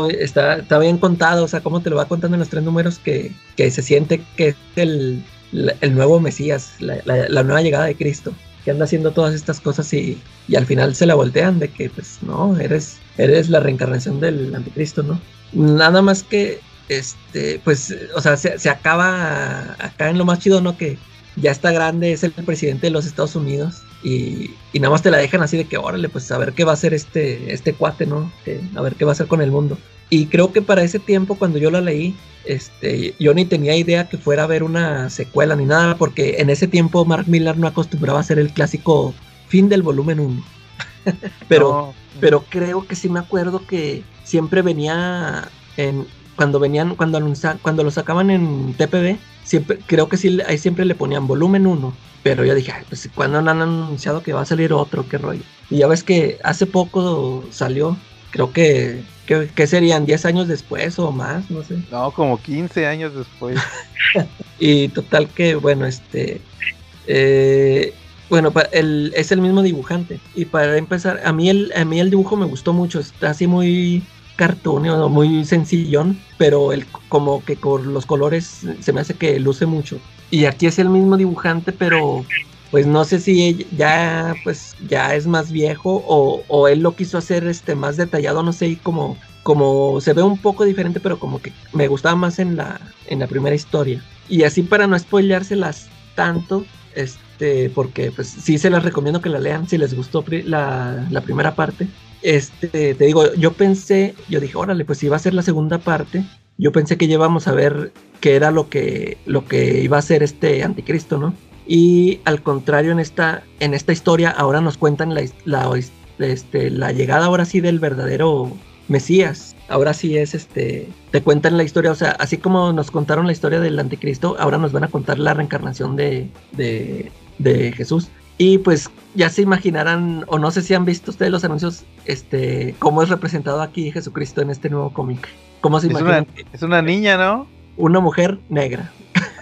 Está, está bien contado, o sea, cómo te lo va contando en los tres números que, que se siente que es el, el nuevo Mesías, la, la- la nueva llegada de Cristo, que anda haciendo todas estas cosas y, y al final se la voltean de que, pues, no, eres, eres la reencarnación del anticristo, ¿no? Nada más que, este, pues, o sea, se, se acaba acá en lo más chido, ¿no? Que ya está grande, es el presidente de los Estados Unidos y, y nada más te la dejan así de que, órale, pues a ver qué va a hacer este, este cuate, ¿no? Que- a ver qué va a hacer con el mundo. Y creo que para ese tiempo, cuando yo la leí, este, yo ni tenía idea que fuera a haber una secuela ni nada, porque en ese tiempo Mark Millar no acostumbraba a hacer el clásico fin del volumen 1. Pero No, pero creo que sí me acuerdo que siempre venía en cuando venían cuando cuando lo sacaban en TPB siempre creo que sí ahí siempre le ponían volumen 1 pero yo dije Ay, pues cuando han anunciado que va a salir otro qué rollo y ya ves que hace poco salió creo que que, que serían 10 años después o más no sé no, como 15 años después. y total que, bueno, este. eh, bueno, el- es el mismo dibujante. Y para empezar, a mí, el, a mí el dibujo me gustó mucho. Está así muy cartoon, muy sencillón. Pero el, como que con los colores se me hace que luce mucho. Y aquí es el mismo dibujante, pero pues no sé si ya pues ya es más viejo o, o él lo quiso hacer este más detallado, no sé, y como se ve un poco diferente, pero como que me gustaba más en la en la primera historia. Y así para no spoileárselas tanto, este, porque pues sí se las recomiendo que la lean si les gustó la, la primera parte. Este, te digo, yo pensé, yo dije, órale, pues si va a ser la segunda parte, yo pensé que ya íbamos a ver qué era lo que, lo que iba a ser este anticristo, ¿no? Y al contrario, en esta, en esta historia ahora nos cuentan la, la, este, la llegada ahora sí del verdadero Mesías. Ahora sí es este, te cuentan la historia, o sea, así como nos contaron la historia del anticristo, ahora nos van a contar la reencarnación de, de, de Jesús. Y pues ya se imaginarán, o no sé si han visto ustedes los anuncios, este, cómo es representado aquí Jesucristo en este nuevo cómic. ¿Cómo se Es imaginan? una, es una niña, ¿no? Una mujer negra.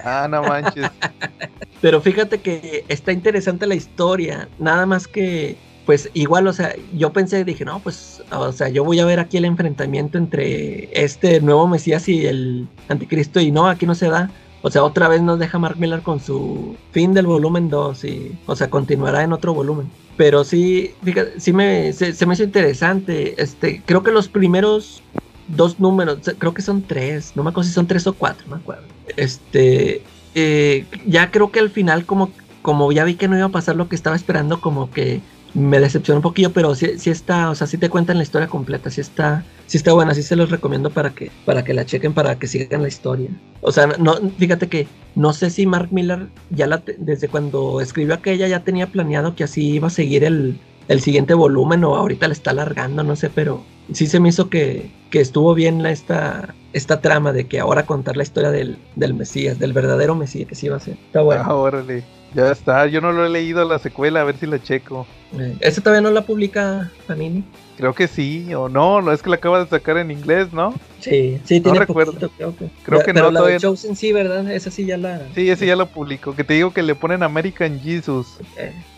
Ah, no manches. Pero fíjate que está interesante la historia, nada más que, pues igual, o sea, yo pensé, dije, no, pues, o sea, yo voy a ver aquí el enfrentamiento entre este nuevo Mesías y el anticristo, y no, aquí no se da. O sea, otra vez nos deja Mark Millar con su fin del volumen 2 y, o sea, continuará en otro volumen. Pero sí, fíjate, sí me, se, me hizo interesante. Este, creo que los primeros dos números, creo que son tres, no me acuerdo si son tres o cuatro, no me acuerdo. Este, eh, ya creo que al final como, como ya vi que no iba a pasar lo que estaba esperando, como que me decepcionó un poquillo, pero sí, sí está, o sea, sí te cuentan la historia completa, sí está, sí está buena, sí se los recomiendo para que, para que la chequen, para que sigan la historia. O sea, no, fíjate que no sé si Mark Miller ya la, desde cuando escribió aquella ya tenía planeado que así iba a seguir el, el siguiente volumen o ahorita le está alargando, no sé, pero sí se me hizo que, que estuvo bien la, esta, esta trama de que ahora contar la historia del, del Mesías, del verdadero Mesías que sí iba a ser. Está bueno. Ah, órale. Ya está, yo no lo he leído la secuela, a ver si la checo. Eh, ¿Esta todavía no la publica Panini? Creo que sí, o no, no es que la acaba de sacar en inglés, ¿no? Sí, sí, tiene recuerdo. poquito, creo que. Creo que pero no, la todavía de Chosen sí, ¿verdad? Esa sí ya la... Sí, ese ya lo publicó. Que te digo que le ponen American Jesus.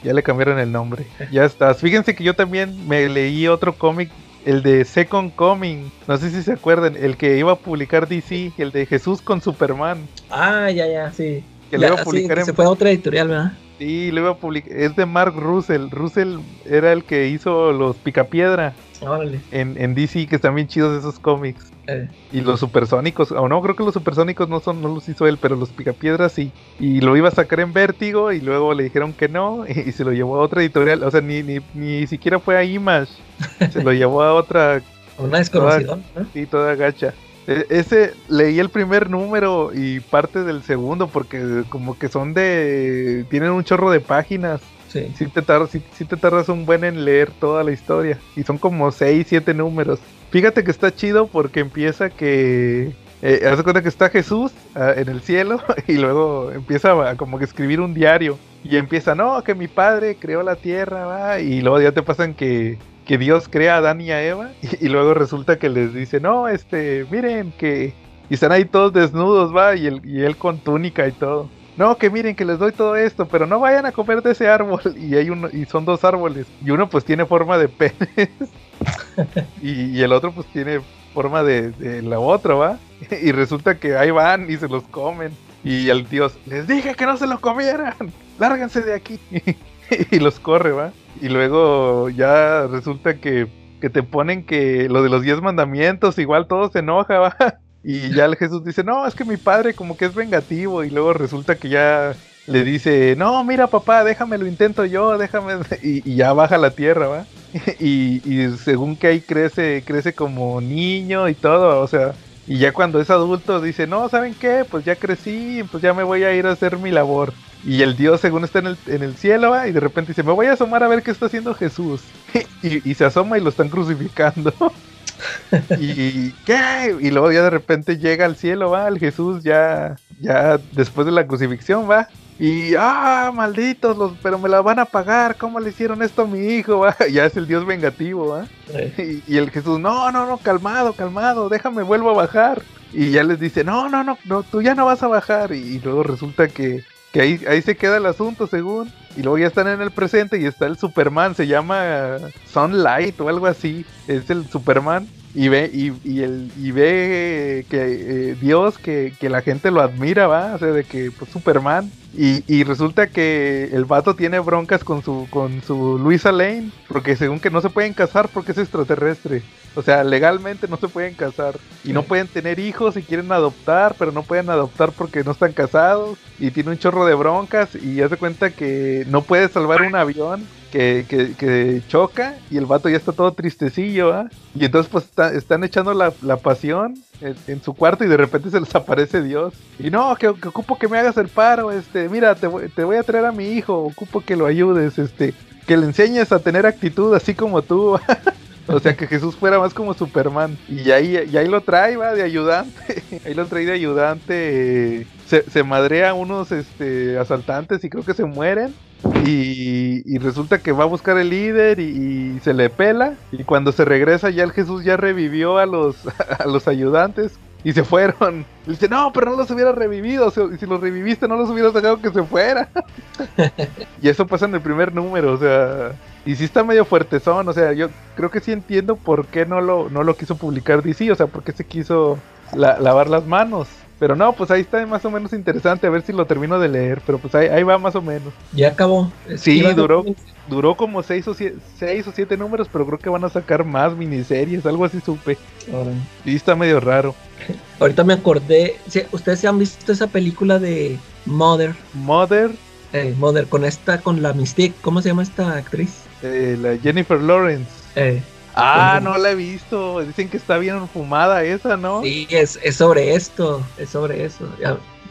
Ya le cambiaron el nombre. Ya estás. Fíjense que yo también me leí otro cómic el de Second Coming. No sé si se acuerdan, el que iba a publicar DC, el de Jesús con Superman. Ah, ya, ya, sí. Que Ya, lo iba a sí, publicar en Se fue a otra editorial, ¿verdad? Sí, lo iba a publicar. Es de Mark Russell. Russell era el que hizo los Picapiedra Órale. en, en DC, que están bien chidos esos cómics. Eh, Y los supersónicos, o no, creo que los supersónicos no son, no los hizo él, pero los picapiedras sí. Y lo iba a sacar en Vértigo y luego le dijeron que no y, se lo llevó a otra editorial. O sea, ni, ni, ni siquiera fue a Image. Se lo llevó a otra, una desconocida, ¿no? sí, toda gacha. E- ese leí el primer número y parte del segundo porque como que son de... tienen un chorro de páginas. Sí. Sí te, tardas, sí, sí te tardas un buen en leer toda la historia. Y son como 6, 7 números. Fíjate que está chido porque empieza que... Eh, haz de cuenta que está Jesús ah, en el cielo y luego empieza a como que escribir un diario. Y empieza, no, que mi padre creó la tierra, va. Y luego ya te pasan que, que Dios crea a Adán y a Eva. Y, luego resulta que les dice, no, este, miren que... Y están ahí todos desnudos, va. Y, el, y él con túnica y todo. No, que miren que les doy todo esto, pero no vayan a comer de ese árbol. Y hay uno, y son dos árboles. Y uno pues tiene forma de pene. y, el otro pues tiene forma de, de la otra, ¿va? Y resulta que ahí van y se los comen. Y el dios, les dije que no se los comieran. Lárganse de aquí. y los corre, ¿va? Y luego ya resulta que, que te ponen que lo de los diez mandamientos, igual todo se enoja, ¿va? Y ya el Jesús dice, no, es que mi padre como que es vengativo. Y luego resulta que ya le dice, no, mira papá, déjame lo intento yo, déjame. Y, ya baja la tierra, ¿va? Y, y según que ahí crece, crece como niño y todo, o sea. Y ya cuando es adulto dice, no, ¿saben qué? Pues ya crecí, pues ya me voy a ir a hacer mi labor. Y el Dios según está en el, en el cielo, ¿va? y de repente dice, me voy a asomar a ver qué está haciendo Jesús. y, y se asoma y lo están crucificando. y ¿qué? Y luego ya de repente llega al cielo, va, el Jesús ya, ya después de la crucifixión, va. Y ah, malditos, los, pero me la van a pagar, ¿cómo le hicieron esto a mi hijo? va? Ya es el Dios vengativo, va. Y, y el Jesús, no, no, no, calmado, calmado, déjame, vuelvo a bajar. Y ya les dice, no, no, no, no, tú ya no vas a bajar. Y, y luego resulta que, que ahí, ahí se queda el asunto, según. Y luego ya están en el presente y está el Superman, se llama Sunlight o algo así. Es el Superman. Y ve, y, y el, y ve que eh, Dios, que, que la gente lo admira, va, o sea, de que pues Superman. Y, y resulta que el vato tiene broncas con su, con su Luisa Lane, porque según que no se pueden casar porque es extraterrestre. O sea, legalmente no se pueden casar. Y no pueden tener hijos y quieren adoptar, pero no pueden adoptar porque no están casados. Y tiene un chorro de broncas y hace cuenta que no puede salvar un avión que, choca y el vato ya está todo tristecillo, ¿ah? Y entonces pues está- están echando la, pasión en, su cuarto y de repente se les aparece Dios. Y no, que, ocupo que me hagas el paro, este, mira, te voy, te voy a traer a mi hijo, ocupo que lo ayudes, este, que le enseñes a tener actitud así como tú. O sea, que Jesús fuera más como Superman. Y ahí, y ahí lo trae, de ayudante. Ahí lo trae de ayudante. eh, Se, madrea unos este, asaltantes y creo que se mueren. Y, y resulta que va a buscar el líder y, y se le pela. Y cuando se regresa ya el Jesús ya revivió a los, a los ayudantes. Y se fueron. Y dice, no, pero no los hubiera revivido. o sea, y si los reviviste, no los hubieras dejado que se fuera. y eso pasa en el primer número, o sea. Y sí está medio fuertezón, o sea, yo creo que sí entiendo por qué no lo, no lo quiso publicar DC, o sea, por qué se quiso la- lavar las manos. Pero no, pues ahí está más o menos interesante, a ver si lo termino de leer, pero pues ahí, ahí va más o menos. ya acabó. Sí, duró, duró como seis o, siete, seis o siete números, pero creo que van a sacar más miniseries, algo así supe. Sí, está medio raro. Ahorita me acordé. ¿sí- ¿Ustedes se han visto esa película de Mother? Mother, Eh, Mother, con esta, con la Mystique. ¿Cómo se llama esta actriz? eh, la Jennifer Lawrence. Eh, Ah, no la he visto. Dicen que está bien fumada esa, ¿no? sí, es, es sobre esto. Es sobre eso.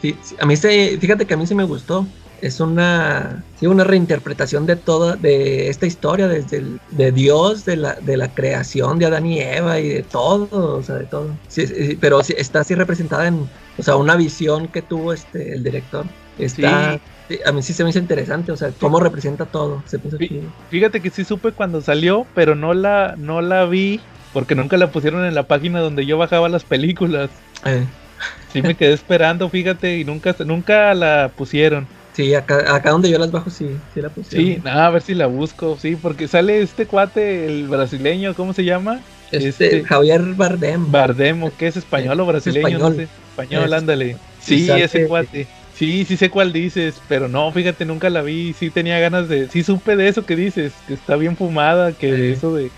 Sí, a mí se, fíjate que a mí sí me gustó. Es una, sí, una reinterpretación de toda, de esta historia, desde el, de Dios, de la, de la creación de Adán y Eva y de todo, o sea, de todo. Sí, sí, pero sí, está así representada en, o sea, una visión que tuvo este el director. Está, Sí. Sí, a mí sí se me hizo interesante, o sea, cómo representa todo. Se. Fíjate que sí supe cuando salió, pero no la, no la vi porque nunca la pusieron en la página donde yo bajaba las películas. Eh, Sí me quedé esperando, fíjate, y nunca, nunca la pusieron. sí, acá, acá donde yo las bajo, sí, sí la pusieron. Sí, nada, a ver si la busco, sí, porque sale este cuate, el brasileño, ¿cómo se llama? Este, Este- Javier Bardem. Bardem, ¿o qué es español o brasileño? español. No sé. Español, Es- ándale. Sí, ese cuate. Sí, sí sé cuál dices, pero no, fíjate, nunca la vi. Sí tenía ganas de. Sí supe de eso que dices, que está bien fumada, que Sí. eso de.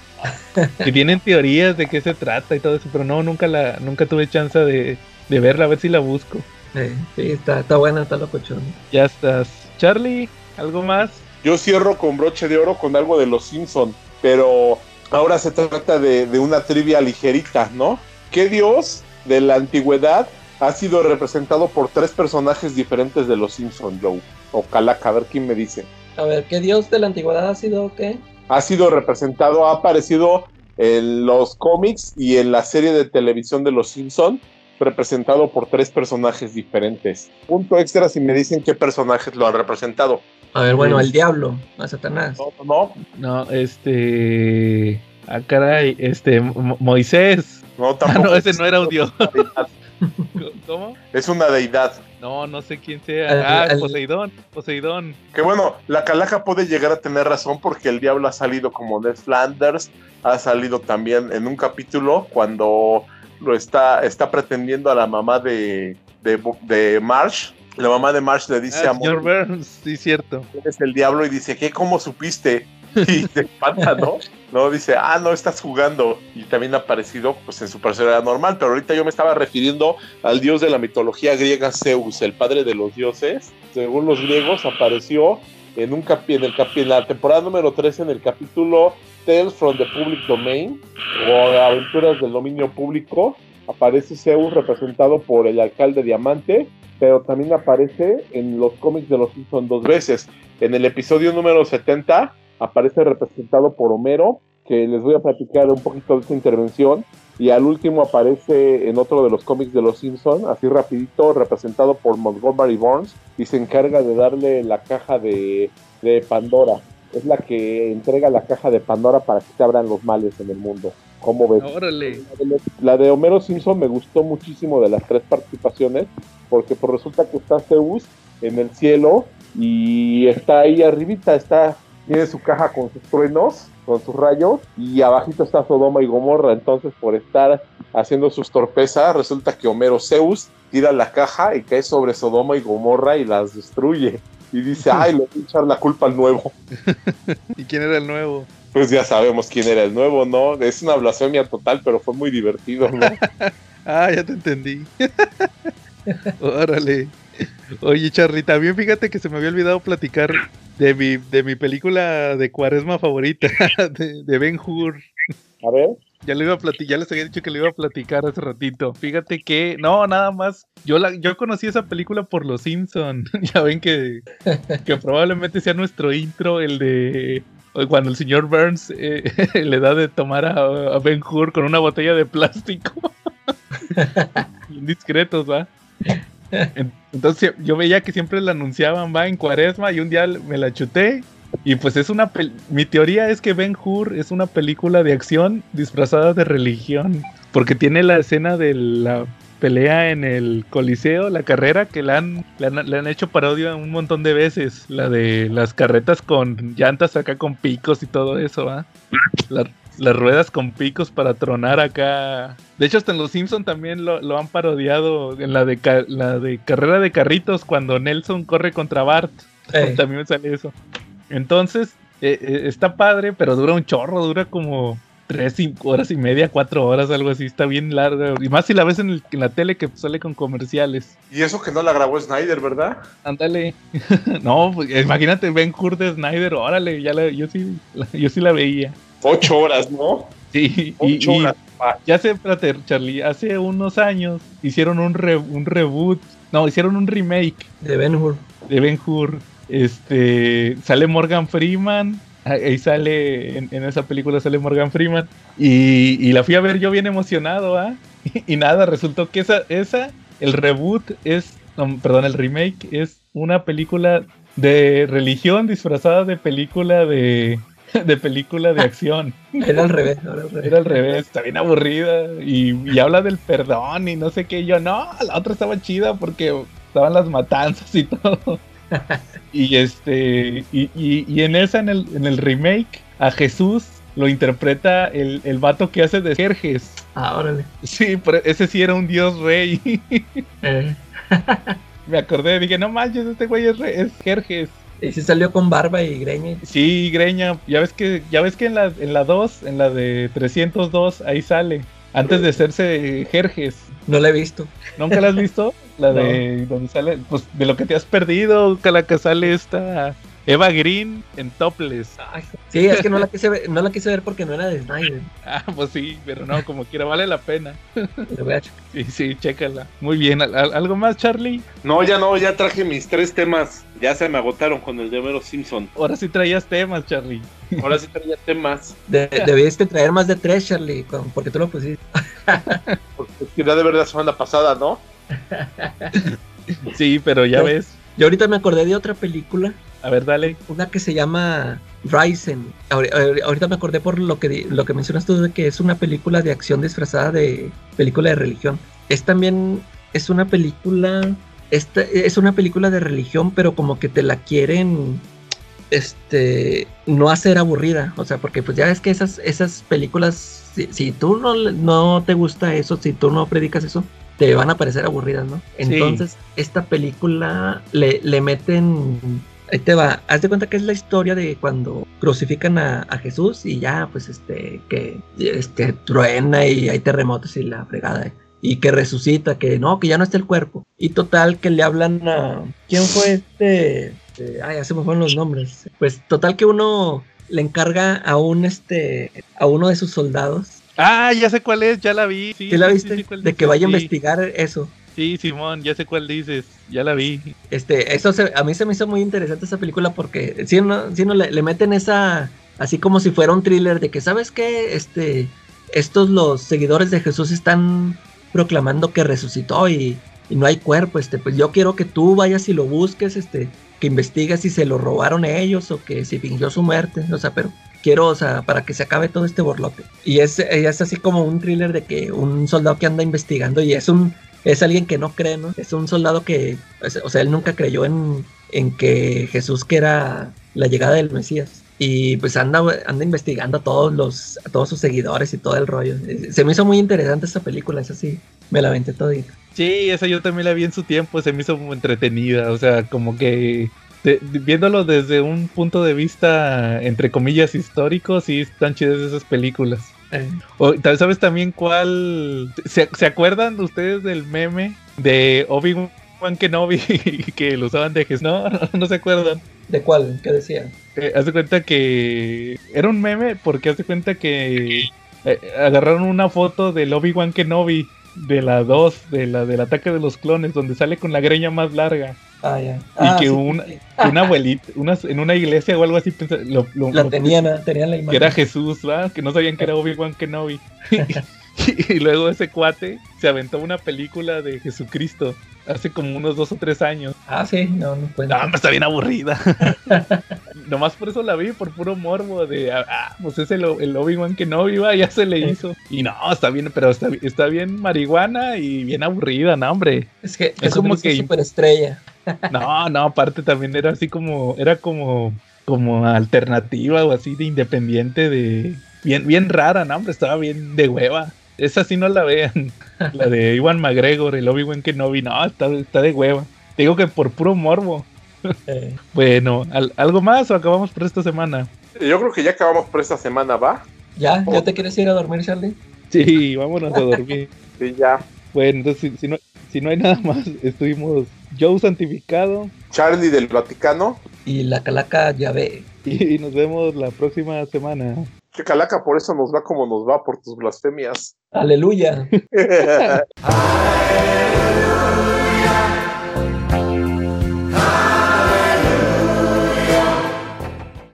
que tienen teorías de qué se trata y todo eso, pero no, nunca la, nunca tuve chance de, de verla, a ver si la busco. Eh, sí, está, está buena, está locochón. Ya estás. Charlie, ¿algo más? Yo cierro con broche de oro con algo de los Simpson, pero ahora se trata de, de una trivia ligerita, ¿no? ¿Qué dios de la antigüedad ha sido representado por tres personajes diferentes de los Simpson, Joe? O Calaca, a ver quién me dice. A ver, ¿qué dios de la antigüedad ha sido qué? Ha sido representado, ha aparecido en los cómics y en la serie de televisión de los Simpson, representado por tres personajes diferentes. Punto extra si me dicen qué personajes lo han representado. A ver, bueno, el diablo, a Satanás. No, no, No, este. Ah, caray, este. Mo- Moisés. no, Ah, tampoco. no, ese no era un dios. Es una deidad. ¿Cómo? Es una deidad. No, no sé quién sea. Ah, el- Poseidón. Poseidón. Que bueno, la calaja puede llegar a tener razón porque el diablo ha salido como Ned Flanders, ha salido también en un capítulo cuando lo está, está pretendiendo a la mamá de, de, de Marsh. La mamá de Marsh le dice Ah, a Burns, sí, cierto. eres el diablo y dice, ¿qué? ¿Cómo supiste? Y se espanta, ¿no? No, dice, ah, no, estás jugando. Y también ha aparecido pues, en su personalidad normal, pero ahorita yo me estaba refiriendo al dios de la mitología griega Zeus, el padre de los dioses. Según los griegos, apareció en, un capi en, el capi en la temporada número 13, en el capítulo Tales from the Public Domain, o Aventuras del Dominio Público. Aparece Zeus representado por el alcalde Diamante, pero también aparece en los cómics de los Simpsons dos veces. En el episodio número 70 aparece representado por Homero, que les voy a platicar un poquito de esta intervención. Y al último aparece en otro de los cómics de los Simpsons, así rapidito, representado por Montgomery Burns, y se encarga de darle la caja de, de Pandora. Es la que entrega la caja de Pandora para que se abran los males en el mundo. ¿Cómo ves? Órale. La de Homero Simpson me gustó muchísimo de las tres participaciones, porque pues resulta que está Zeus en el cielo y está ahí arribita, está, tiene su caja con sus truenos, con sus rayos, y abajito está Sodoma y Gomorra, entonces por estar haciendo sus torpezas, resulta que Homero Zeus tira la caja y cae sobre Sodoma y Gomorra y las destruye. Y dice, ay, le voy a echar la culpa al nuevo. ¿Y quién era el nuevo? Pues ya sabemos quién era el nuevo, ¿no? Es una blasfemia total, pero fue muy divertido, ¿no? Ah, ya te entendí. Órale. Oye, Charly, también fíjate que se me había olvidado platicar de mi, de mi película de cuaresma favorita, de, de Ben Hur. A ver. Ya le iba a platicar, ya les había dicho que le iba a platicar hace ratito. Fíjate que, no, nada más. Yo la, yo conocí esa película por los Simpson. ya ven que, que probablemente sea nuestro intro, el de cuando el señor Burns eh, le da de tomar a, a Ben Hur con una botella de plástico. Indiscretos, ¿va? En- Entonces yo veía que siempre la anunciaban, va, en cuaresma y un día me la chuté. Y pues es una... Mi teoría es que Ben Hur es una película de acción disfrazada de religión. Porque tiene la escena de la pelea en el Coliseo, la carrera, que le han, le han hecho parodia un montón de veces. La de las carretas con llantas acá con picos y todo eso, ¿va? La- las ruedas con picos para tronar acá. De hecho, hasta en Los Simpson también lo, lo han parodiado en la de, la de carrera de carritos cuando Nelson corre contra Bart. También me sale eso. Entonces, eh, eh, está padre, pero dura un chorro, dura como tres, cinco horas y media, cuatro horas, algo así. Está bien larga. Y más si la ves en, el- en la tele que sale con comerciales. Y eso que no la grabó Snyder, ¿verdad? Ándale. no, pues, imagínate Ben Hur de Snyder, órale, ya la, yo sí, la- yo sí la veía. Ocho horas, ¿no? Sí, y, Ocho y horas. pa. ya sé, espérate, Charlie, hace unos años hicieron un, re- un reboot, no, hicieron un remake de Ben Hur. de Ben Hur. Este, sale Morgan Freeman, ahí sale, en, en esa película sale Morgan Freeman. Y, y la fui a ver yo bien emocionado, ¿ah? Y, nada, resultó que esa, esa, el reboot es, no, perdón, el remake es una película de religión disfrazada de película de, de película de acción. Era al revés, era al revés. Era al revés, está bien aburrida y, y habla del perdón y no sé qué. Yo, no, la otra estaba chida porque estaban las matanzas y todo. y este, y, y- y en esa, en el, en el remake, a Jesús lo interpreta el, el vato que hace de Jerjes. Ah, órale. Sí, pero ese sí era un dios rey. Eh, Me acordé, dije, no manches, este güey es, re- es Jerjes. Y sí salió con barba y greña. Sí, Greña, ya ves que, ya ves que en la, en la 2, en la de 302, ahí sale. Antes de hacerse Jerjes. No la he visto. ¿Nunca la has visto? La de donde sale, pues de lo que te has perdido, que la que sale esta Eva Green en topless. Ay, sí, es que no la quise ver, no la quise ver porque no era de Snyder. Ah, pues sí, pero no, como quiera, vale la pena. Sí, sí, chécala. Muy bien, ¿al- al- ¿algo más, Charlie? No, ya no, ya traje mis tres temas. Ya se me agotaron con el de Homero Simpson. Ahora sí traías temas, Charlie. Ahora sí traía temas. De- debiste traer más de tres, Charlie, porque tú lo pusiste. Porque quería de ver la semana pasada, ¿no? Sí, pero ya ves. Yo ahorita me acordé de otra película, A ver, dale. una que se llama Ryzen. Ahori- ahori- Ahorita me acordé por lo que, lo que mencionas tú de que es una película de acción disfrazada de película de religión. Es también, es una película, esta, es una película de religión, pero como que te la quieren, este, no hacer aburrida. O sea, porque pues ya ves que esas, esas películas, si, si tú no, no te gusta eso, si tú no predicas eso, te van a parecer aburridas, ¿no? Entonces, esta película le, le meten. Ahí te va. Haz de cuenta que es la historia de cuando crucifican a, a Jesús y ya, pues, este, que este, truena y hay terremotos y la fregada. Y que resucita, que no, que ya no está el cuerpo. Y total, que le hablan a. ¿Quién fue este? Este, Ay, me fueron los nombres. Pues total que uno le encarga a un este a uno de sus soldados. Ah, ya sé cuál es, ya la vi. Sí, ¿Sí la sí, viste? sí, cuál de que vaya a sí. investigar eso. Sí, Simón, ya sé cuál dices, ya la vi. Este, eso se- a mí se me hizo muy interesante esa película porque si no, si no le, le meten esa, así como si fuera un thriller de que, ¿sabes qué? Este, estos los seguidores de Jesús están proclamando que resucitó y, no hay cuerpo, este, pues yo quiero que tú vayas y lo busques, este, que investigues si se lo robaron ellos o que si fingió su muerte, o sea, pero quiero, o sea, para que se acabe todo este borlote. Y es, es así como un thriller de que un soldado que anda investigando y es un, es alguien que no cree, ¿no? Es un soldado que, o sea, él nunca creyó en, en que Jesús que era la llegada del Mesías. Y pues anda, anda investigando a todos los, a todos sus seguidores y todo el rollo. Se me hizo muy interesante esa película, esa sí, me la aventé todita. Sí, esa yo también la vi en su tiempo, se me hizo muy entretenida, o sea, como que viéndolo desde un punto de vista, entre comillas, histórico, sí están chidas esas películas. O, ¿Sabes también cuál? ¿Se, se acuerdan ustedes del meme de Obi-Wan Kenobi que lo usaban de Jesús? No, no, no se acuerdan. ¿De cuál? ¿Qué decía? Eh, haz de cuenta que era un meme porque haz de cuenta que eh, agarraron una foto del Obi-Wan Kenobi de la 2, de la del ataque de los clones, donde sale con la greña más larga. Ah, ya. Y Ah, que sí, una, sí. una abuelita, una, en una iglesia o algo así, lo, lo- La lo- tenían, ah, tenían la imagen. que era Jesús, ¿verdad? Que no sabían que era Obi-Wan Kenobi. y luego ese cuate se aventó una película de Jesucristo hace como unos dos o tres años. Ah, sí, no, no. No, hombre, está bien aburrida. Nomás por eso la vi, por puro morbo de, ah, ah, pues es el, el Obi-Wan Kenobi, va, ya se le hizo. Y no, está bien, pero está, está bien marihuana y bien aburrida, no, hombre. Es que es como que- es superestrella. No, no, aparte también era así como, era como, como alternativa o así de independiente de, bien, bien rara, no, hombre, estaba bien de hueva. Esa sí no la vean. La de Iwan McGregor, el Obi-Wan Kenobi, no, está, está de hueva. Te digo que por puro morbo. Eh, Bueno, ¿al- ¿algo más o acabamos por esta semana? Yo creo que ya acabamos por esta semana, ¿va? ¿Ya? ¿Ya te quieres ir a dormir, Charlie? Sí, vámonos a dormir. Sí, ya. Bueno, entonces si, si no, si no hay nada más, estuvimos Joe Santificado Charlie del Vaticano. Y la calaca ya ve. y nos vemos la próxima semana. Que calaca, por eso nos va como nos va, por tus blasfemias. Aleluya. Hallelujah.